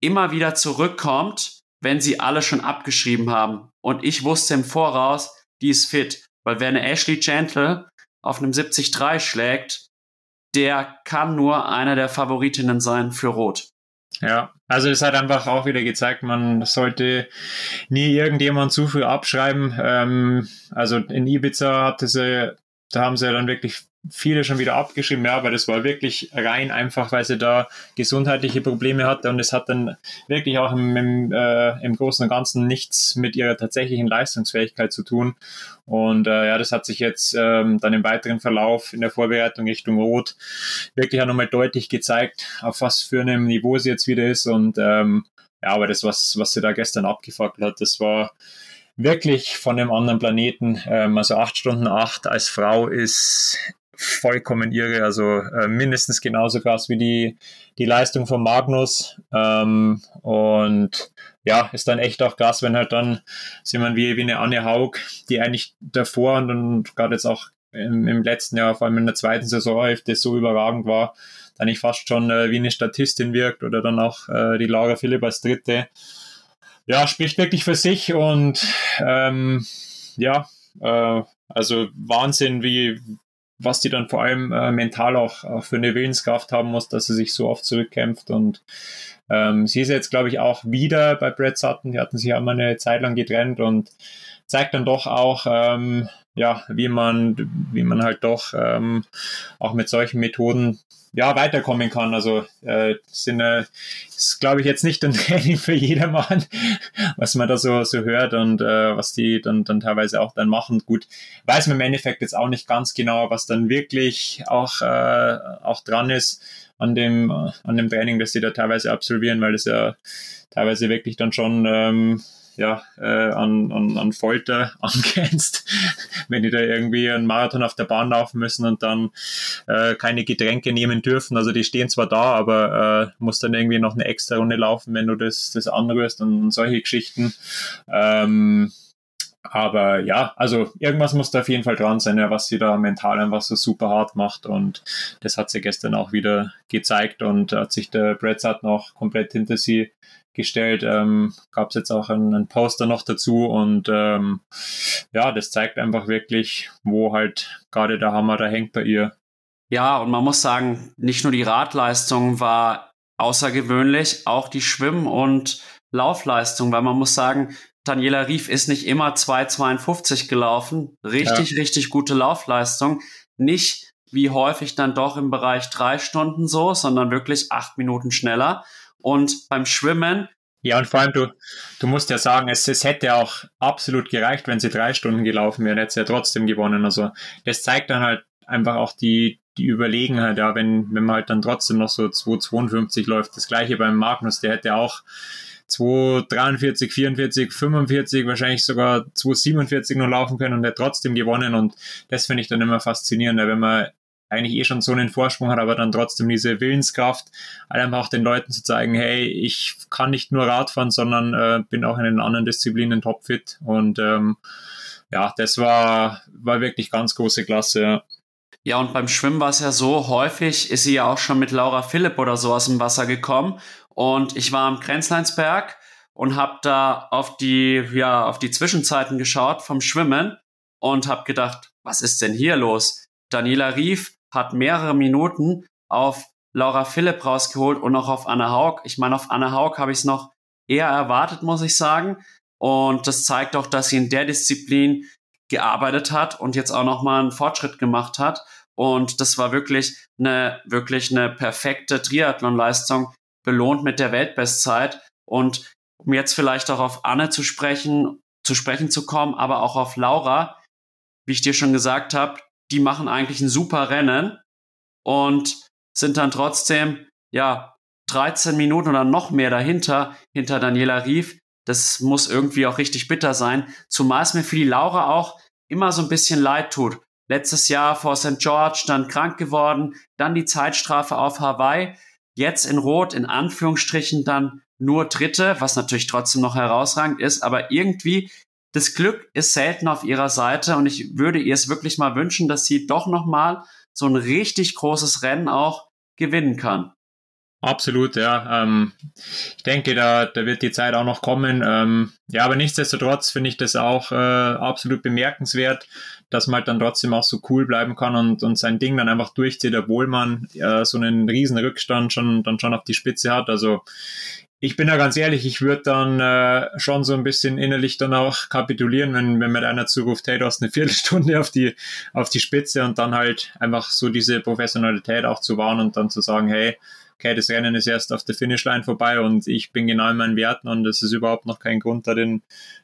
immer wieder zurückkommt, wenn sie alle schon abgeschrieben haben. Und ich wusste im Voraus, die ist fit. Weil wer eine Ashley Gentle auf einem 70-3 schlägt, der kann nur einer der Favoritinnen sein für Rot. Ja, also es hat einfach auch wieder gezeigt, man sollte nie irgendjemand zu früh abschreiben. Ähm, also in Ibiza hatte sie, da haben sie dann wirklich viele schon wieder abgeschrieben, ja, aber das war wirklich rein einfach, weil sie da gesundheitliche Probleme hatte und es hat dann wirklich auch im, im, äh, im Großen und Ganzen nichts mit ihrer tatsächlichen Leistungsfähigkeit zu tun. Und äh, ja, das hat sich jetzt ähm, dann im weiteren Verlauf in der Vorbereitung Richtung Rot wirklich auch nochmal deutlich gezeigt, auf was für einem Niveau sie jetzt wieder ist. Und ähm, ja, aber das, was, was sie da gestern abgefackelt hat, das war wirklich von einem anderen Planeten. Ähm, also acht Stunden acht als Frau ist vollkommen irre. Also äh, mindestens genauso krass wie die, die Leistung von Magnus. Ähm, und ja, ist dann echt auch krass, wenn halt dann sieht man wie, wie eine Anne Haug, die eigentlich davor und, und gerade jetzt auch im, im, letzten Jahr, vor allem in der zweiten Saisonhälfte so überragend war, dann nicht fast schon äh, wie eine Statistin wirkt oder dann auch äh, die Laura Philipp als dritte. ja, spricht wirklich für sich und ähm, ja, äh, also Wahnsinn, wie was die dann vor allem äh, mental auch, auch, für eine Willenskraft haben muss, dass sie sich so oft zurückkämpft und ähm, sie ist jetzt, glaube ich, auch wieder bei Brad Sutton. Die hatten sich ja immer eine Zeit lang getrennt und zeigt dann doch auch, ähm, ja, wie man, wie man halt doch ähm, auch mit solchen Methoden ja, weiterkommen kann. Also äh, sind, äh, ist, glaube ich, jetzt nicht ein [LAUGHS] Training für jedermann, was man da so, so hört und äh, was die dann, dann teilweise auch dann machen. Gut, weiß man im Endeffekt jetzt auch nicht ganz genau, was dann wirklich auch, äh, auch dran ist an dem, an dem Training, das die da teilweise absolvieren, weil es ja teilweise wirklich dann schon ähm, ja, äh, an, an, an Folter [LAUGHS] angrenzt, wenn die da irgendwie einen Marathon auf der Bahn laufen müssen und dann äh, keine Getränke nehmen dürfen. Also die stehen zwar da, aber äh, muss dann irgendwie noch eine extra Runde laufen, wenn du das, das anrührst und, und solche Geschichten. Ähm, aber ja, also irgendwas muss da auf jeden Fall dran sein, ja, was sie da mental einfach so super hart macht. Und das hat sie gestern auch wieder gezeigt und hat sich der Brad Sutton auch komplett hinter sie gestellt. Ähm, Gab es jetzt auch einen, einen, Poster noch dazu und ähm, ja, das zeigt einfach wirklich, wo halt gerade der Hammer da hängt bei ihr. Ja, und man muss sagen, nicht nur die Radleistung war außergewöhnlich, auch die Schwimm- und Laufleistung, weil man muss sagen, Daniela Rief ist nicht immer 2,52 gelaufen. Richtig, ja. richtig gute Laufleistung. Nicht wie häufig dann doch im Bereich drei Stunden so, sondern wirklich acht Minuten schneller. Und beim Schwimmen. Ja, und vor allem, du, du musst ja sagen, es, es hätte auch absolut gereicht, wenn sie drei Stunden gelaufen wäre, hätte sie ja trotzdem gewonnen. Also das zeigt dann halt einfach auch die, die Überlegenheit, ja, wenn, wenn man halt dann trotzdem noch so 2,52 läuft. Das gleiche beim Magnus, der hätte auch 2,43, 44, 45, wahrscheinlich sogar 2,47 noch laufen können und er trotzdem gewonnen. Und das finde ich dann immer faszinierend, wenn man eigentlich eh schon so einen Vorsprung hat, aber dann trotzdem diese Willenskraft, einfach auch den Leuten zu zeigen, hey, ich kann nicht nur Radfahren, sondern äh, bin auch in den anderen Disziplinen topfit. Und ähm, ja, das war, war wirklich ganz große Klasse. Ja. Ja, und beim Schwimmen war es ja so, häufig ist sie ja auch schon mit Laura Philipp oder so aus dem Wasser gekommen. Und ich war am Grenzleinsberg und habe da auf die, ja, auf die Zwischenzeiten geschaut vom Schwimmen und habe gedacht, was ist denn hier los? Daniela Rief hat mehrere Minuten auf Laura Philipp rausgeholt und auch auf Anna Haug. Ich meine, auf Anna Haug habe ich es noch eher erwartet, muss ich sagen. Und das zeigt auch, dass sie in der Disziplin gearbeitet hat und jetzt auch nochmal einen Fortschritt gemacht hat. Und das war wirklich eine, wirklich eine perfekte Triathlon-Leistung, belohnt mit der Weltbestzeit. Und um jetzt vielleicht auch auf Anne zu sprechen, zu sprechen zu kommen, aber auch auf Laura, wie ich dir schon gesagt habe, die machen eigentlich ein super Rennen und sind dann trotzdem, ja, 13 Minuten oder noch mehr dahinter, hinter Daniela Rief. Das muss irgendwie auch richtig bitter sein. Zumal es mir für die Laura auch immer so ein bisschen leid tut. Letztes Jahr vor St. George dann krank geworden, dann die Zeitstrafe auf Hawaii, jetzt in Rot in Anführungsstrichen dann nur Dritte, was natürlich trotzdem noch herausragend ist, aber irgendwie das Glück ist selten auf ihrer Seite und ich würde ihr es wirklich mal wünschen, dass sie doch noch mal so ein richtig großes Rennen auch gewinnen kann. Absolut, ja. Ähm, ich denke, da, da wird die Zeit auch noch kommen. Ähm, ja, aber nichtsdestotrotz finde ich das auch äh, absolut bemerkenswert, dass man halt dann trotzdem auch so cool bleiben kann und, und sein Ding dann einfach durchzieht, obwohl man äh, so einen riesen Rückstand schon dann schon auf die Spitze hat. Also ich bin da ganz ehrlich, ich würde dann äh, schon so ein bisschen innerlich dann auch kapitulieren, wenn, wenn mir einer zuruft, hey, du hast eine Viertelstunde auf die, auf die Spitze und dann halt einfach so diese Professionalität auch zu wahren und dann zu sagen, hey, okay, das Rennen ist erst auf der Finishline vorbei und ich bin genau in meinen Werten und es ist überhaupt noch kein Grund, da den,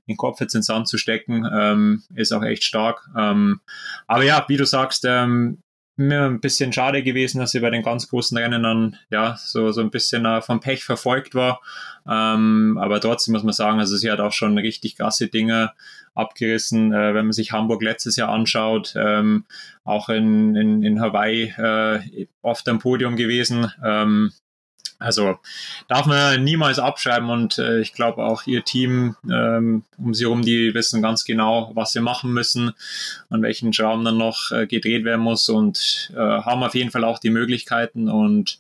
den Kopf jetzt ins Sand zu stecken, ähm, ist auch echt stark. Ähm, aber ja, wie du sagst, ähm, mir ein bisschen schade gewesen, dass sie bei den ganz großen Rennen dann ja so, so ein bisschen äh, vom Pech verfolgt war. Ähm, aber trotzdem muss man sagen, also sie hat auch schon richtig krasse Dinge abgerissen. Äh, wenn man sich Hamburg letztes Jahr anschaut, ähm, auch in, in, in Hawaii äh, oft am Podium gewesen. Ähm, Also darf man niemals abschreiben und äh, ich glaube auch ihr Team ähm, um sie herum, die wissen ganz genau, was sie machen müssen, an welchen Schrauben dann noch äh, gedreht werden muss und äh, haben auf jeden Fall auch die Möglichkeiten und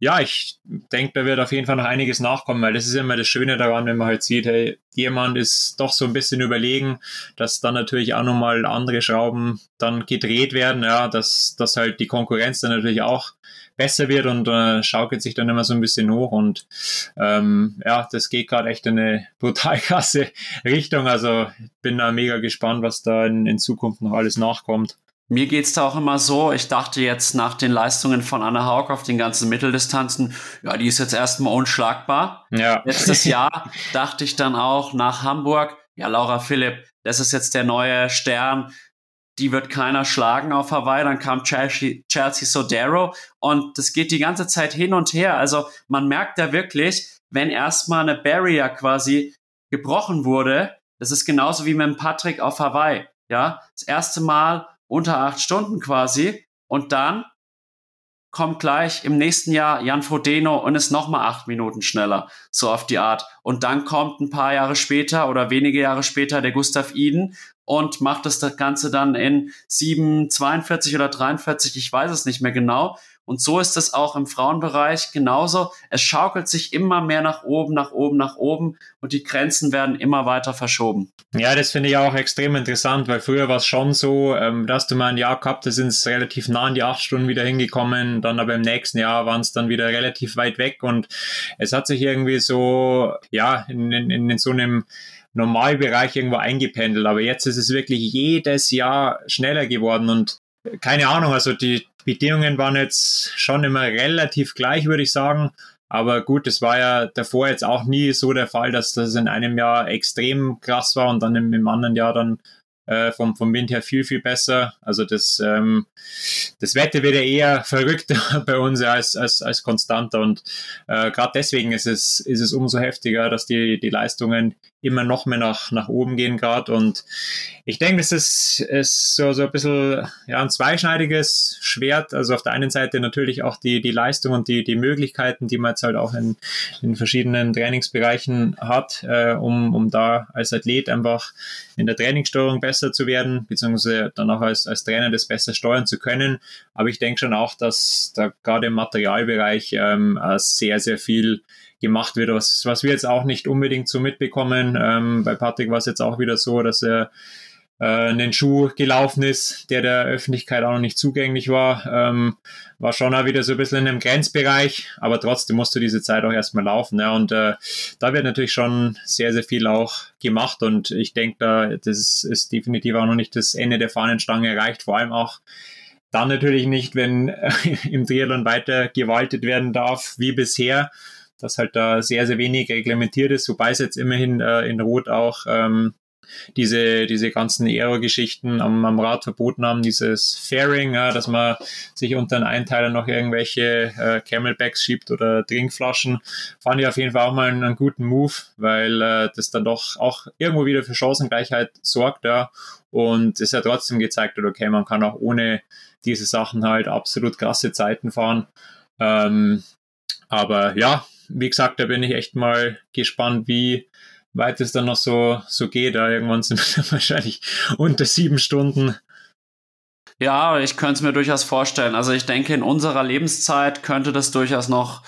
ja, ich denke, da wird auf jeden Fall noch einiges nachkommen, weil das ist immer das Schöne daran, wenn man halt sieht, hey, jemand ist doch so ein bisschen überlegen, dass dann natürlich auch nochmal andere Schrauben dann gedreht werden, ja, dass, dass halt die Konkurrenz dann natürlich auch besser wird und äh, schaukelt sich dann immer so ein bisschen hoch und ähm, ja, das geht gerade echt in eine brutal [LAUGHS] krasse Richtung. Also bin da mega gespannt, was da in, in Zukunft noch alles nachkommt. Mir geht's da auch immer so, ich dachte jetzt nach den Leistungen von Anna Haug auf den ganzen Mitteldistanzen, ja, die ist jetzt erstmal unschlagbar. Ja. Letztes [LAUGHS] Jahr dachte ich dann auch nach Hamburg, ja, Laura Philipp, das ist jetzt der neue Stern, die wird keiner schlagen auf Hawaii. Dann kam Chelsea, Chelsea Sodero und das geht die ganze Zeit hin und her. Also man merkt da wirklich, wenn erstmal eine Barrier quasi gebrochen wurde, das ist genauso wie mit dem Patrick auf Hawaii. Ja, das erste Mal unter acht Stunden quasi und dann kommt gleich im nächsten Jahr Jan Frodeno und ist nochmal acht Minuten schneller, so auf die Art. Und dann kommt ein paar Jahre später oder wenige Jahre später der Gustav Iden und macht das Ganze dann in 7, 42 oder 43, ich weiß es nicht mehr genau. Und so ist es auch im Frauenbereich genauso. Es schaukelt sich immer mehr nach oben, nach oben, nach oben und die Grenzen werden immer weiter verschoben. Ja, das finde ich auch extrem interessant, weil früher war es schon so, ähm, dass du mal ein Jahr gehabt, da sind es relativ nah an die acht Stunden wieder hingekommen, dann aber im nächsten Jahr waren es dann wieder relativ weit weg und es hat sich irgendwie so, ja, in, in, in so einem Normalbereich irgendwo eingependelt. Aber jetzt ist es wirklich jedes Jahr schneller geworden und keine Ahnung, also die Bedingungen waren jetzt schon immer relativ gleich, würde ich sagen. Aber gut, es war ja davor jetzt auch nie so der Fall, dass das in einem Jahr extrem krass war und dann im, im anderen Jahr dann äh, vom, vom Wind her viel, viel besser. Also das, ähm, das Wetter wird ja eher [LAUGHS] verrückter bei uns als, als, als konstanter und äh, gerade deswegen ist es, ist es umso heftiger, dass die, die Leistungen immer noch mehr nach, nach oben gehen gerade und ich denke, das ist, ist so, so ein bisschen ja, ein zweischneidiges Schwert. Also auf der einen Seite natürlich auch die, die Leistung und die, die Möglichkeiten, die man jetzt halt auch in, in verschiedenen Trainingsbereichen hat, äh, um, um da als Athlet einfach in der Trainingssteuerung besser zu werden, beziehungsweise dann auch als, als Trainer das besser steuern zu können. Aber ich denke schon auch, dass da gerade im Materialbereich ähm, sehr, sehr viel gemacht wird, was, was wir jetzt auch nicht unbedingt so mitbekommen. Ähm, bei Patrick war es jetzt auch wieder so, dass er äh, einen Schuh gelaufen ist, der der Öffentlichkeit auch noch nicht zugänglich war. Ähm, war schon auch wieder so ein bisschen in einem Grenzbereich, aber trotzdem musst du diese Zeit auch erstmal laufen. Ja, und äh, da wird natürlich schon sehr, sehr viel auch gemacht und ich denke, da das ist definitiv auch noch nicht das Ende der Fahnenstange erreicht, vor allem auch dann natürlich nicht, wenn äh, [LAUGHS] im Triathlon weiter gewaltet werden darf wie bisher, dass halt da sehr, sehr wenig reglementiert ist, wobei es jetzt immerhin äh, in Rot auch ähm, diese, diese ganzen Aero-Geschichten am, am Rad verboten haben, dieses Fairing, ja, dass man sich unter einen Einteiler noch irgendwelche äh, Camelbacks schiebt oder Trinkflaschen, fand ich auf jeden Fall auch mal einen, einen guten Move, weil äh, das dann doch auch irgendwo wieder für Chancengleichheit sorgt, ja. Und es hat trotzdem gezeigt, okay, man kann auch ohne diese Sachen halt absolut krasse Zeiten fahren. Ähm, aber ja, wie gesagt, da bin ich echt mal gespannt, wie weit es dann noch so, so geht. Da irgendwann sind wir [LAUGHS] wahrscheinlich unter sieben Stunden. Ja, ich könnte es mir durchaus vorstellen. Also ich denke, in unserer Lebenszeit könnte das durchaus noch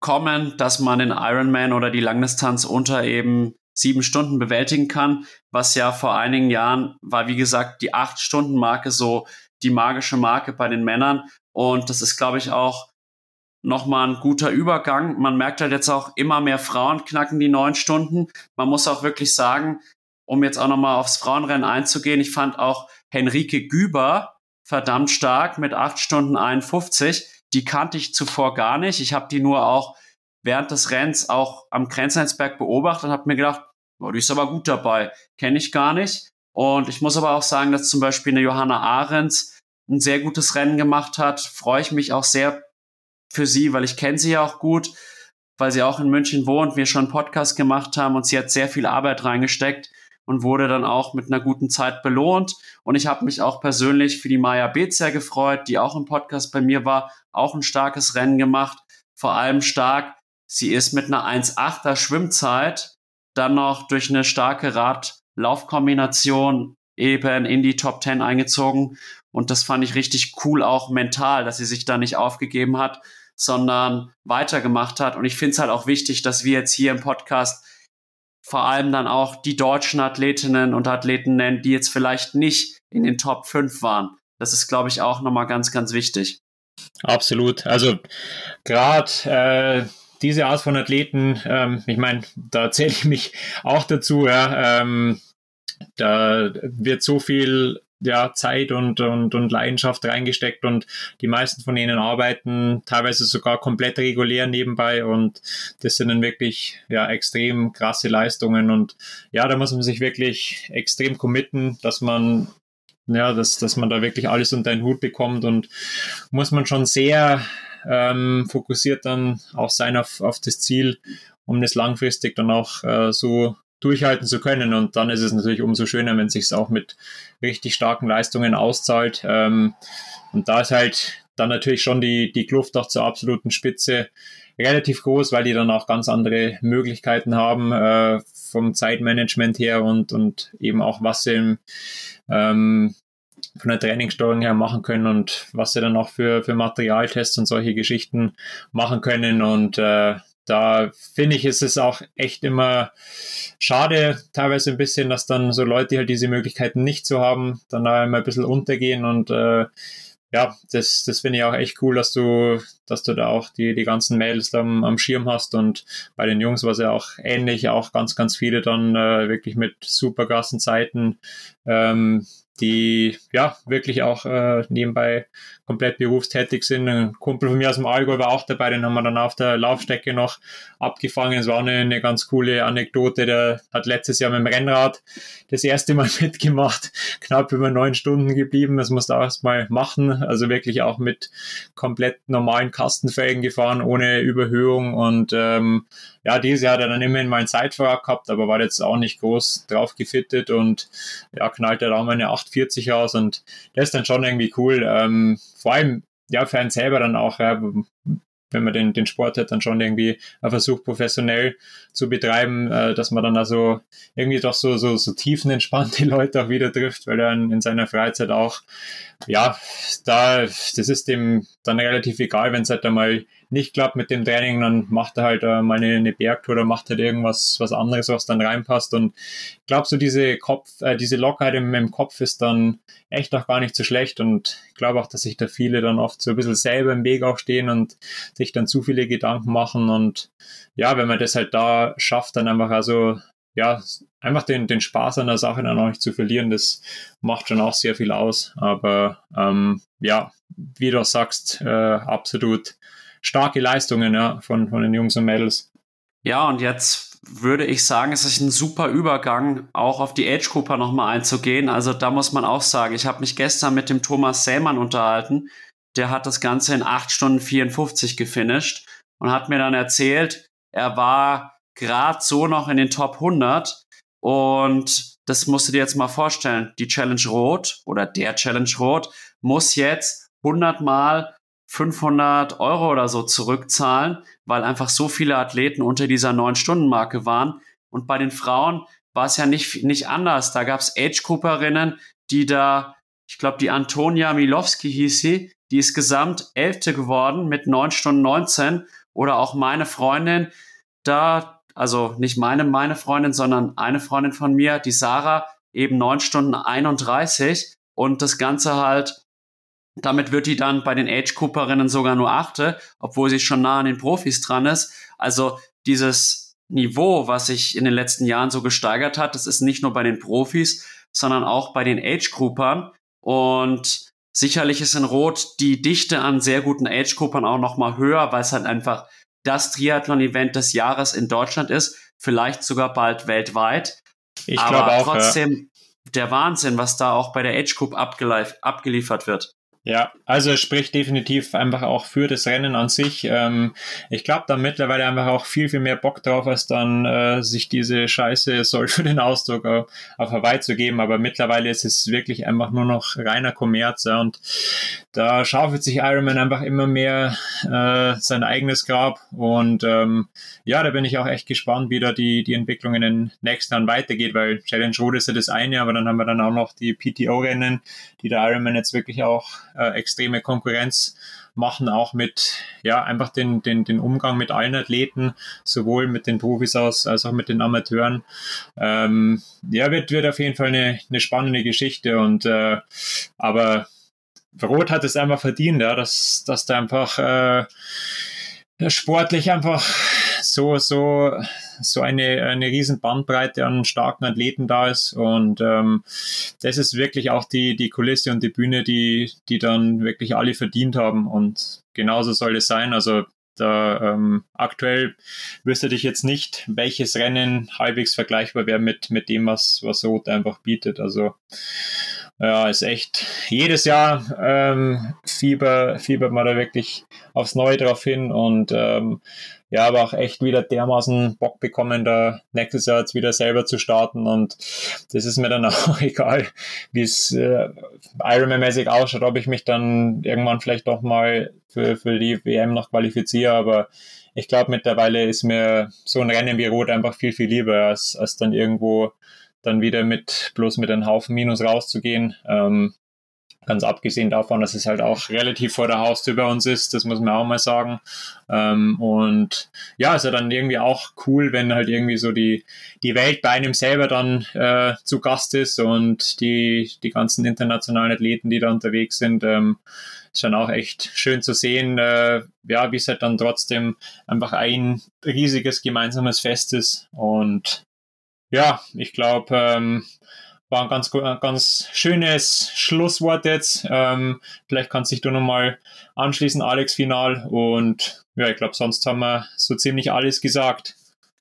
kommen, dass man den Ironman oder die Langdistanz unter eben sieben Stunden bewältigen kann, was ja vor einigen Jahren war, wie gesagt, die acht Stunden Marke so die magische Marke bei den Männern. Und das ist, glaube ich, auch nochmal ein guter Übergang. Man merkt halt jetzt auch immer mehr Frauen knacken die neun Stunden. Man muss auch wirklich sagen, um jetzt auch nochmal aufs Frauenrennen einzugehen, ich fand auch Henrike Güber verdammt stark mit acht Stunden 51. Die kannte ich zuvor gar nicht. Ich habe die nur auch während des Rennens auch am Grenznetzberg beobachtet und habe mir gedacht, oh, die ist aber gut dabei. Kenne ich gar nicht. Und ich muss aber auch sagen, dass zum Beispiel eine Johanna Ahrens ein sehr gutes Rennen gemacht hat. Freue ich mich auch sehr für sie, weil ich kenne sie ja auch gut, weil sie auch in München wohnt, wir schon einen Podcast gemacht haben und sie hat sehr viel Arbeit reingesteckt und wurde dann auch mit einer guten Zeit belohnt. Und ich habe mich auch persönlich für die Maya Beetz sehr gefreut, die auch im Podcast bei mir war, auch ein starkes Rennen gemacht. Vor allem stark, sie ist mit einer 1,8er Schwimmzeit dann noch durch eine starke Rad-Laufkombination eben in die Top 10 eingezogen. Und das fand ich richtig cool auch mental, dass sie sich da nicht aufgegeben hat, sondern weitergemacht hat. Und ich finde es halt auch wichtig, dass wir jetzt hier im Podcast vor allem dann auch die deutschen Athletinnen und Athleten nennen, die jetzt vielleicht nicht in den Top 5 waren. Das ist, glaube ich, auch nochmal ganz, ganz wichtig. Absolut. Also gerade äh, diese Art von Athleten, ähm, ich meine, da zähle ich mich auch dazu, ja, ähm, da wird so viel ja, Zeit und, und, und Leidenschaft reingesteckt und die meisten von ihnen arbeiten teilweise sogar komplett regulär nebenbei und das sind dann wirklich ja extrem krasse Leistungen und ja, da muss man sich wirklich extrem committen, dass man ja, dass, dass man da wirklich alles unter den Hut bekommt und muss man schon sehr ähm, fokussiert dann auch sein auf, auf das Ziel, um das langfristig dann auch äh, so durchhalten zu können. Und dann ist es natürlich umso schöner, wenn es sich auch mit richtig starken Leistungen auszahlt. Ähm, und da ist halt dann natürlich schon die, die Kluft auch zur absoluten Spitze relativ groß, weil die dann auch ganz andere Möglichkeiten haben äh, vom Zeitmanagement her und, und eben auch was sie im, ähm, von der Trainingssteuerung her machen können und was sie dann auch für, für Materialtests und solche Geschichten machen können. Und äh, da finde ich, ist es auch echt immer schade, teilweise ein bisschen, dass dann so Leute, die halt diese Möglichkeiten nicht so haben, dann da immer ein bisschen untergehen und äh, ja, das, das finde ich auch echt cool, dass du, dass du da auch die, die ganzen Mädels am, am Schirm hast und bei den Jungs war es ja auch ähnlich, auch ganz, ganz viele dann äh, wirklich mit super krassen Zeiten ähm, die ja wirklich auch äh, nebenbei komplett berufstätig sind. Ein Kumpel von mir aus dem Allgäu war auch dabei, den haben wir dann auf der Laufstrecke noch abgefangen. Es war eine, eine ganz coole Anekdote. Der hat letztes Jahr mit dem Rennrad das erste Mal [LAUGHS] mitgemacht, knapp über neun Stunden geblieben. Das musste auch erst mal machen. Also wirklich auch mit komplett normalen Kastenfelgen gefahren, ohne Überhöhung und ähm, ja, dieses Jahr hat er dann immerhin mal einen Zeitfahrrad gehabt, aber war jetzt auch nicht groß drauf gefittet und ja, knallt er auch mal eine 840 aus und das ist dann schon irgendwie cool. Ähm, vor allem, ja, für einen selber dann auch, ja, wenn man den, den Sport hat, dann schon irgendwie versucht, professionell zu betreiben, äh, dass man dann also irgendwie doch so, so, so tiefenentspannte Leute auch wieder trifft, weil er in, in seiner Freizeit auch, ja, da, das ist dem dann relativ egal, wenn es halt einmal nicht klappt mit dem Training, dann macht er halt äh, mal eine, eine Bergtour oder macht halt irgendwas was anderes, was dann reinpasst. Und ich glaube, so diese Kopf, äh, diese Lockerheit im, im Kopf ist dann echt auch gar nicht so schlecht. Und ich glaube auch, dass sich da viele dann oft so ein bisschen selber im Weg auch stehen und sich dann zu viele Gedanken machen. Und ja, wenn man das halt da schafft, dann einfach also ja, einfach den, den Spaß an der Sache dann auch nicht zu verlieren, das macht schon auch sehr viel aus. Aber ähm, ja, wie du sagst, äh, absolut starke Leistungen ja, von, von den Jungs und Mädels. Ja, und jetzt würde ich sagen, es ist ein super Übergang, auch auf die Age Cooper nochmal einzugehen. Also da muss man auch sagen, ich habe mich gestern mit dem Thomas Sämann unterhalten. Der hat das Ganze in 8 Stunden 54 gefinisht und hat mir dann erzählt, er war gerade so noch in den Top 100 und das musst du dir jetzt mal vorstellen. Die Challenge Rot oder der Challenge Rot muss jetzt 100 Mal 500 Euro oder so zurückzahlen, weil einfach so viele Athleten unter dieser 9-Stunden-Marke waren. Und bei den Frauen war es ja nicht, nicht anders. Da gab es Age-Grouperinnen, die da, ich glaube, die Antonia Milowski hieß sie, die ist gesamt Elfte geworden mit 9 Stunden 19. Oder auch meine Freundin, da, also nicht meine, meine Freundin, sondern eine Freundin von mir, die Sarah, eben 9 Stunden 31. Und das Ganze halt damit wird die dann bei den Age-Cooperinnen sogar nur achte, obwohl sie schon nah an den Profis dran ist. Also dieses Niveau, was sich in den letzten Jahren so gesteigert hat, das ist nicht nur bei den Profis, sondern auch bei den Age-Groupern. Und sicherlich ist in Rot die Dichte an sehr guten Age-Groupern auch nochmal höher, weil es halt einfach das Triathlon-Event des Jahres in Deutschland ist, vielleicht sogar bald weltweit. Ich glaube auch. Trotzdem ja. der Wahnsinn, was da auch bei der Age Group abgeliefert wird. Ja, also es spricht definitiv einfach auch für das Rennen an sich. Ähm, ich glaube da mittlerweile einfach auch viel, viel mehr Bock drauf, als dann äh, sich diese Scheiße, soll für den Ausdruck, auf, auf Hawaii zu geben. Aber mittlerweile ist es wirklich einfach nur noch reiner Kommerz. Ja, und da schaufelt sich Ironman einfach immer mehr äh, sein eigenes Grab. Und ähm, ja, da bin ich auch echt gespannt, wie da die, die Entwicklung in den nächsten Jahren weitergeht, weil Challenge Road ist ja das eine, aber dann haben wir dann auch noch die PTO-Rennen, die der Ironman jetzt wirklich auch äh, extreme Konkurrenz machen, auch mit, ja, einfach den, den, den Umgang mit allen Athleten, sowohl mit den Profis aus, als auch mit den Amateuren. Ähm, ja, wird, wird auf jeden Fall eine, eine spannende Geschichte und, äh, aber Rot hat es einfach verdient, ja, dass, dass da einfach, äh, sportlich einfach so, so, so eine, eine riesen Bandbreite an starken Athleten da ist. Und ähm, das ist wirklich auch die, die Kulisse und die Bühne, die, die dann wirklich alle verdient haben. Und genauso soll es sein. Also da ähm, aktuell wüsste ich jetzt nicht, welches Rennen halbwegs vergleichbar wäre mit, mit dem, was, was Rot einfach bietet. Also ja, ist echt jedes Jahr ähm, Fieber, fiebert man da wirklich aufs Neue drauf hin und ähm, ja, aber auch echt wieder dermaßen Bock bekommen, da nächstes Jahr jetzt wieder selber zu starten und das ist mir dann [LAUGHS] auch egal, wie es äh, Ironman-mäßig ausschaut, ob ich mich dann irgendwann vielleicht doch mal für, für die WM noch qualifiziere, aber ich glaube mittlerweile ist mir so ein Rennen wie Rot einfach viel, viel lieber, als, als dann irgendwo dann wieder mit bloß mit einem Haufen Minus rauszugehen. Ähm, ganz abgesehen davon, dass es halt auch relativ vor der Haustür bei uns ist, das muss man auch mal sagen. Ähm, und ja, ist ja dann irgendwie auch cool, wenn halt irgendwie so die, die Welt bei einem selber dann äh, zu Gast ist und die, die ganzen internationalen Athleten, die da unterwegs sind, ähm, ist dann auch echt schön zu sehen, äh, ja, wie es halt dann trotzdem einfach ein riesiges gemeinsames Fest ist. Und ja, ich glaube, ähm, war ein ganz, ganz schönes Schlusswort jetzt. Ähm, vielleicht kannst dich du nochmal anschließen, Alex, final. Und ja, ich glaube, sonst haben wir so ziemlich alles gesagt.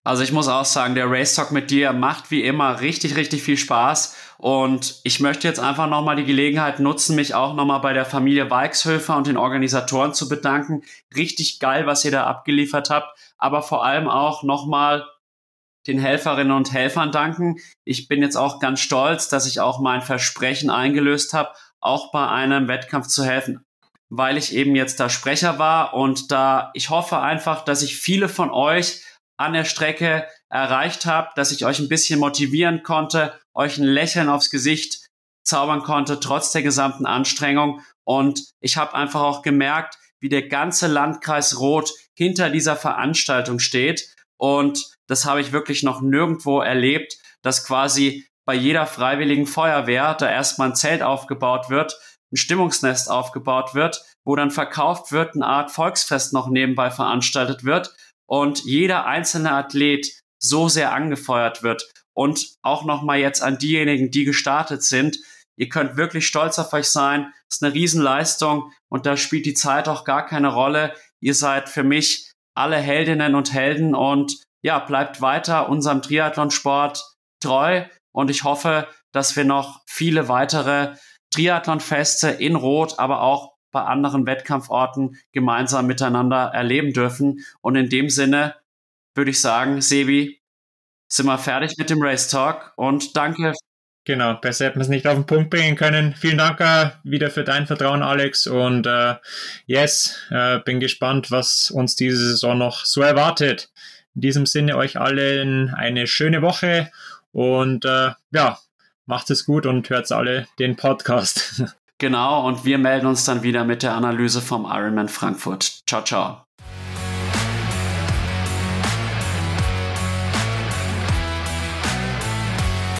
Also ich muss auch sagen, der Race Talk mit dir macht wie immer richtig, richtig viel Spaß. Und ich möchte jetzt einfach nochmal die Gelegenheit nutzen, mich auch nochmal bei der Familie Walkshöfer und den Organisatoren zu bedanken. Richtig geil, was ihr da abgeliefert habt. Aber vor allem auch nochmal den Helferinnen und Helfern danken. Ich bin jetzt auch ganz stolz, dass ich auch mein Versprechen eingelöst habe, auch bei einem Wettkampf zu helfen, weil ich eben jetzt da Sprecher war und da ich hoffe einfach, dass ich viele von euch an der Strecke erreicht habe, dass ich euch ein bisschen motivieren konnte, euch ein Lächeln aufs Gesicht zaubern konnte, trotz der gesamten Anstrengung. Und ich habe einfach auch gemerkt, wie der ganze Landkreis Rot hinter dieser Veranstaltung steht. Und das habe ich wirklich noch nirgendwo erlebt, dass quasi bei jeder freiwilligen Feuerwehr da erstmal ein Zelt aufgebaut wird, ein Stimmungsnest aufgebaut wird, wo dann verkauft wird, eine Art Volksfest noch nebenbei veranstaltet wird und jeder einzelne Athlet so sehr angefeuert wird. Und auch nochmal jetzt an diejenigen, die gestartet sind. Ihr könnt wirklich stolz auf euch sein. Das ist eine Riesenleistung und da spielt die Zeit auch gar keine Rolle. Ihr seid für mich alle Heldinnen und Helden und ja, bleibt weiter unserem Triathlonsport treu und ich hoffe, dass wir noch viele weitere Triathlonfeste in Rot, aber auch bei anderen Wettkampforten gemeinsam miteinander erleben dürfen. Und in dem Sinne würde ich sagen, Sebi, sind wir fertig mit dem Race Talk und danke. Genau, besser hätten wir es nicht auf den Punkt bringen können. Vielen Dank uh, wieder für dein Vertrauen, Alex. Und uh, yes, uh, bin gespannt, was uns diese Saison noch so erwartet. In diesem Sinne euch allen eine schöne Woche und äh, ja, macht es gut und hört alle den Podcast. [LAUGHS] Genau, und wir melden uns dann wieder mit der Analyse vom Ironman Frankfurt. Ciao, ciao.